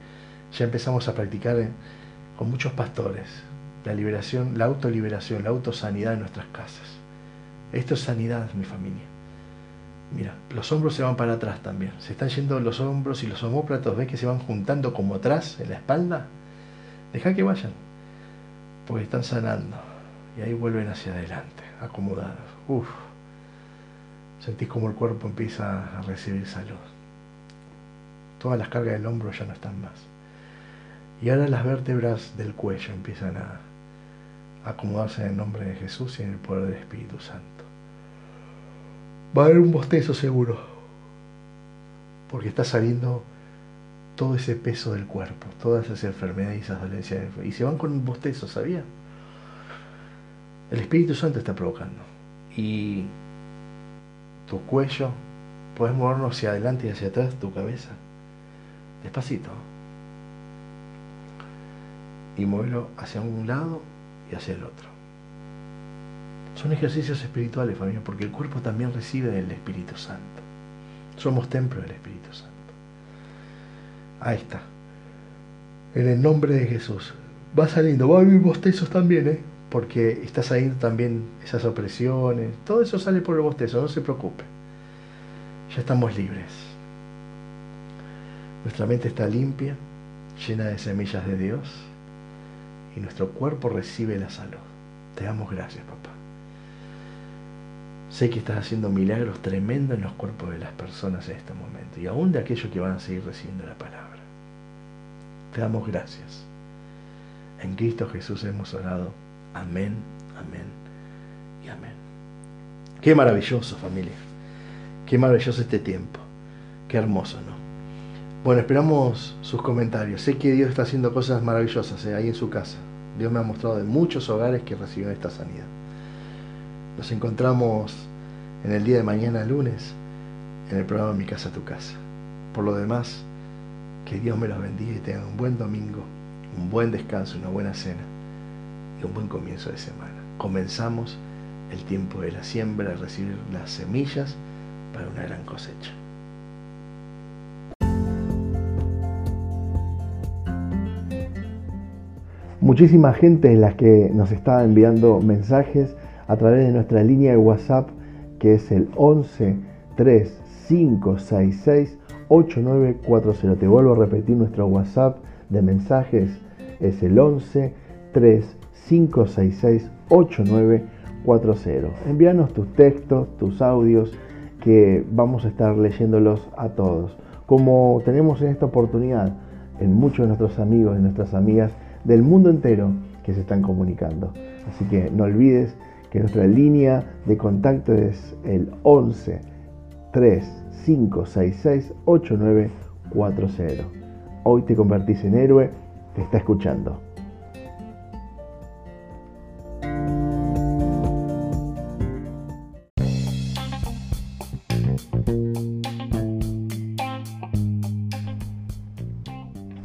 ya empezamos a practicar con muchos pastores. La liberación, la autoliberación, la autosanidad en nuestras casas. Esto es sanidad, mi familia. Mira, los hombros se van para atrás también. Se están yendo los hombros y los homóplatos. ¿Ves que se van juntando como atrás en la espalda? Deja que vayan. Porque están sanando. Y ahí vuelven hacia adelante, acomodados. Uf. Sentís como el cuerpo empieza a recibir salud. Todas las cargas del hombro ya no están más. Y ahora las vértebras del cuello empiezan a acomodarse en el nombre de Jesús y en el poder del Espíritu Santo. Va a haber un bostezo seguro, porque está saliendo todo ese peso del cuerpo, todas esas enfermedades y esas dolencias. Y se van con un bostezo, ¿sabía? El Espíritu Santo está provocando. Y tu cuello, puedes moverlo hacia adelante y hacia atrás, tu cabeza. Despacito. Y muévelo hacia un lado y hacia el otro. Son ejercicios espirituales, familia, porque el cuerpo también recibe del Espíritu Santo. Somos templo del Espíritu Santo. Ahí está. En el nombre de Jesús. Va saliendo, va a haber bostezos también, ¿eh? Porque está saliendo también esas opresiones. Todo eso sale por el bostezo, no se preocupe. Ya estamos libres. Nuestra mente está limpia, llena de semillas de Dios. Y nuestro cuerpo recibe la salud. Te damos gracias, papá. Sé que estás haciendo milagros tremendos en los cuerpos de las personas en este momento y aún de aquellos que van a seguir recibiendo la palabra. Te damos gracias. En Cristo Jesús hemos orado. Amén, amén y amén. Qué maravilloso familia. Qué maravilloso este tiempo. Qué hermoso, ¿no? Bueno, esperamos sus comentarios. Sé que Dios está haciendo cosas maravillosas ¿eh? ahí en su casa. Dios me ha mostrado de muchos hogares que reciben esta sanidad. Nos encontramos en el día de mañana, lunes, en el programa Mi Casa, Tu Casa. Por lo demás, que Dios me los bendiga y tengan un buen domingo, un buen descanso, una buena cena y un buen comienzo de semana. Comenzamos el tiempo de la siembra, recibir las semillas para una gran cosecha. Muchísima gente es la que nos está enviando mensajes a través de nuestra línea de WhatsApp que es el 11 3 566 8940. Te vuelvo a repetir nuestro WhatsApp de mensajes es el 11 3 566 8940. Envíanos tus textos, tus audios que vamos a estar leyéndolos a todos. Como tenemos en esta oportunidad en muchos de nuestros amigos y nuestras amigas del mundo entero que se están comunicando. Así que no olvides que nuestra línea de contacto es el 11 3 566 8940. Hoy te convertís en héroe, te está escuchando.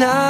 Estás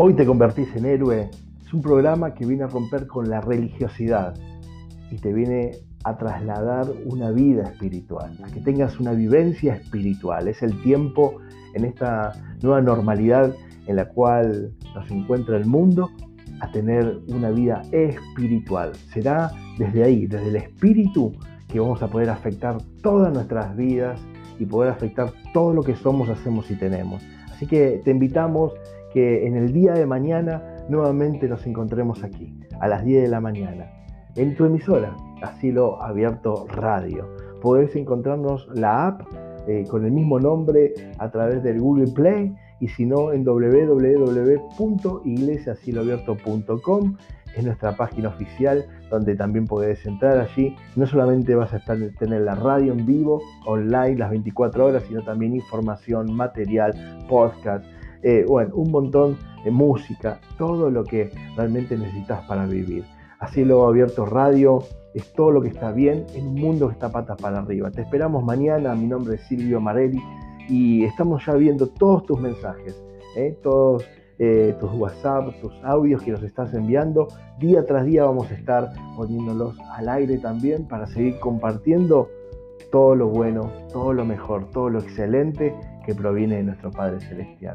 Hoy te convertís en héroe es un programa que viene a romper con la religiosidad y te viene a trasladar una vida espiritual, a que tengas una vivencia espiritual. Es el tiempo en esta nueva normalidad en la cual nos encuentra el mundo a tener una vida espiritual. Será desde ahí, desde el espíritu, que vamos a poder afectar todas nuestras vidas y poder afectar todo lo que somos, hacemos y tenemos. Así que te invitamos que en el día de mañana nuevamente nos encontremos aquí, a las 10 de la mañana, en tu emisora, Asilo Abierto Radio. Podés encontrarnos la app eh, con el mismo nombre a través del Google Play y si no en www.iglesiasiloabierto.com es nuestra página oficial donde también podés entrar allí. No solamente vas a estar, tener la radio en vivo, online las 24 horas, sino también información, material, podcast, eh, bueno, un montón de música, todo lo que realmente necesitas para vivir. Así lo abierto radio es todo lo que está bien en un mundo que está patas para arriba. Te esperamos mañana, mi nombre es Silvio Marelli y estamos ya viendo todos tus mensajes, ¿eh? todos eh, tus WhatsApp, tus audios que nos estás enviando. Día tras día vamos a estar poniéndolos al aire también para seguir compartiendo todo lo bueno, todo lo mejor, todo lo excelente que proviene de nuestro Padre Celestial.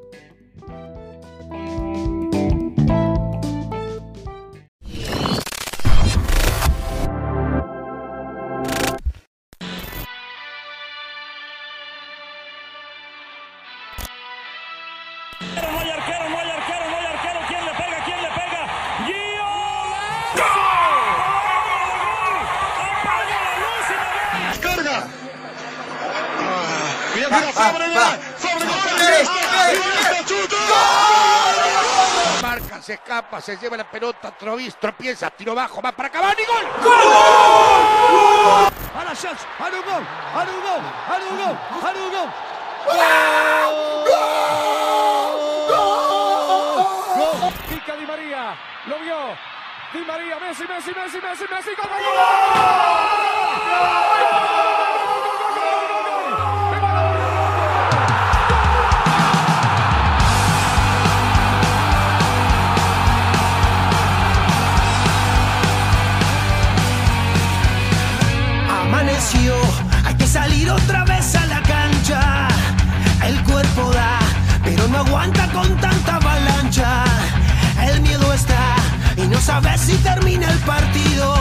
Se lleva la pelota, Trovis, tropieza, tiro bajo, va para Cavani, gol. A la chance, a un gol, a un gol, a un gol, a un gol. ¡Gol! Pica Di María, lo vio. Di María, Messi, Messi, Messi, Messi, Messi, gol, gol, gol. Salir otra vez a la cancha. El cuerpo da, pero no aguanta con tanta avalancha. El miedo está y no sabes si termina el partido.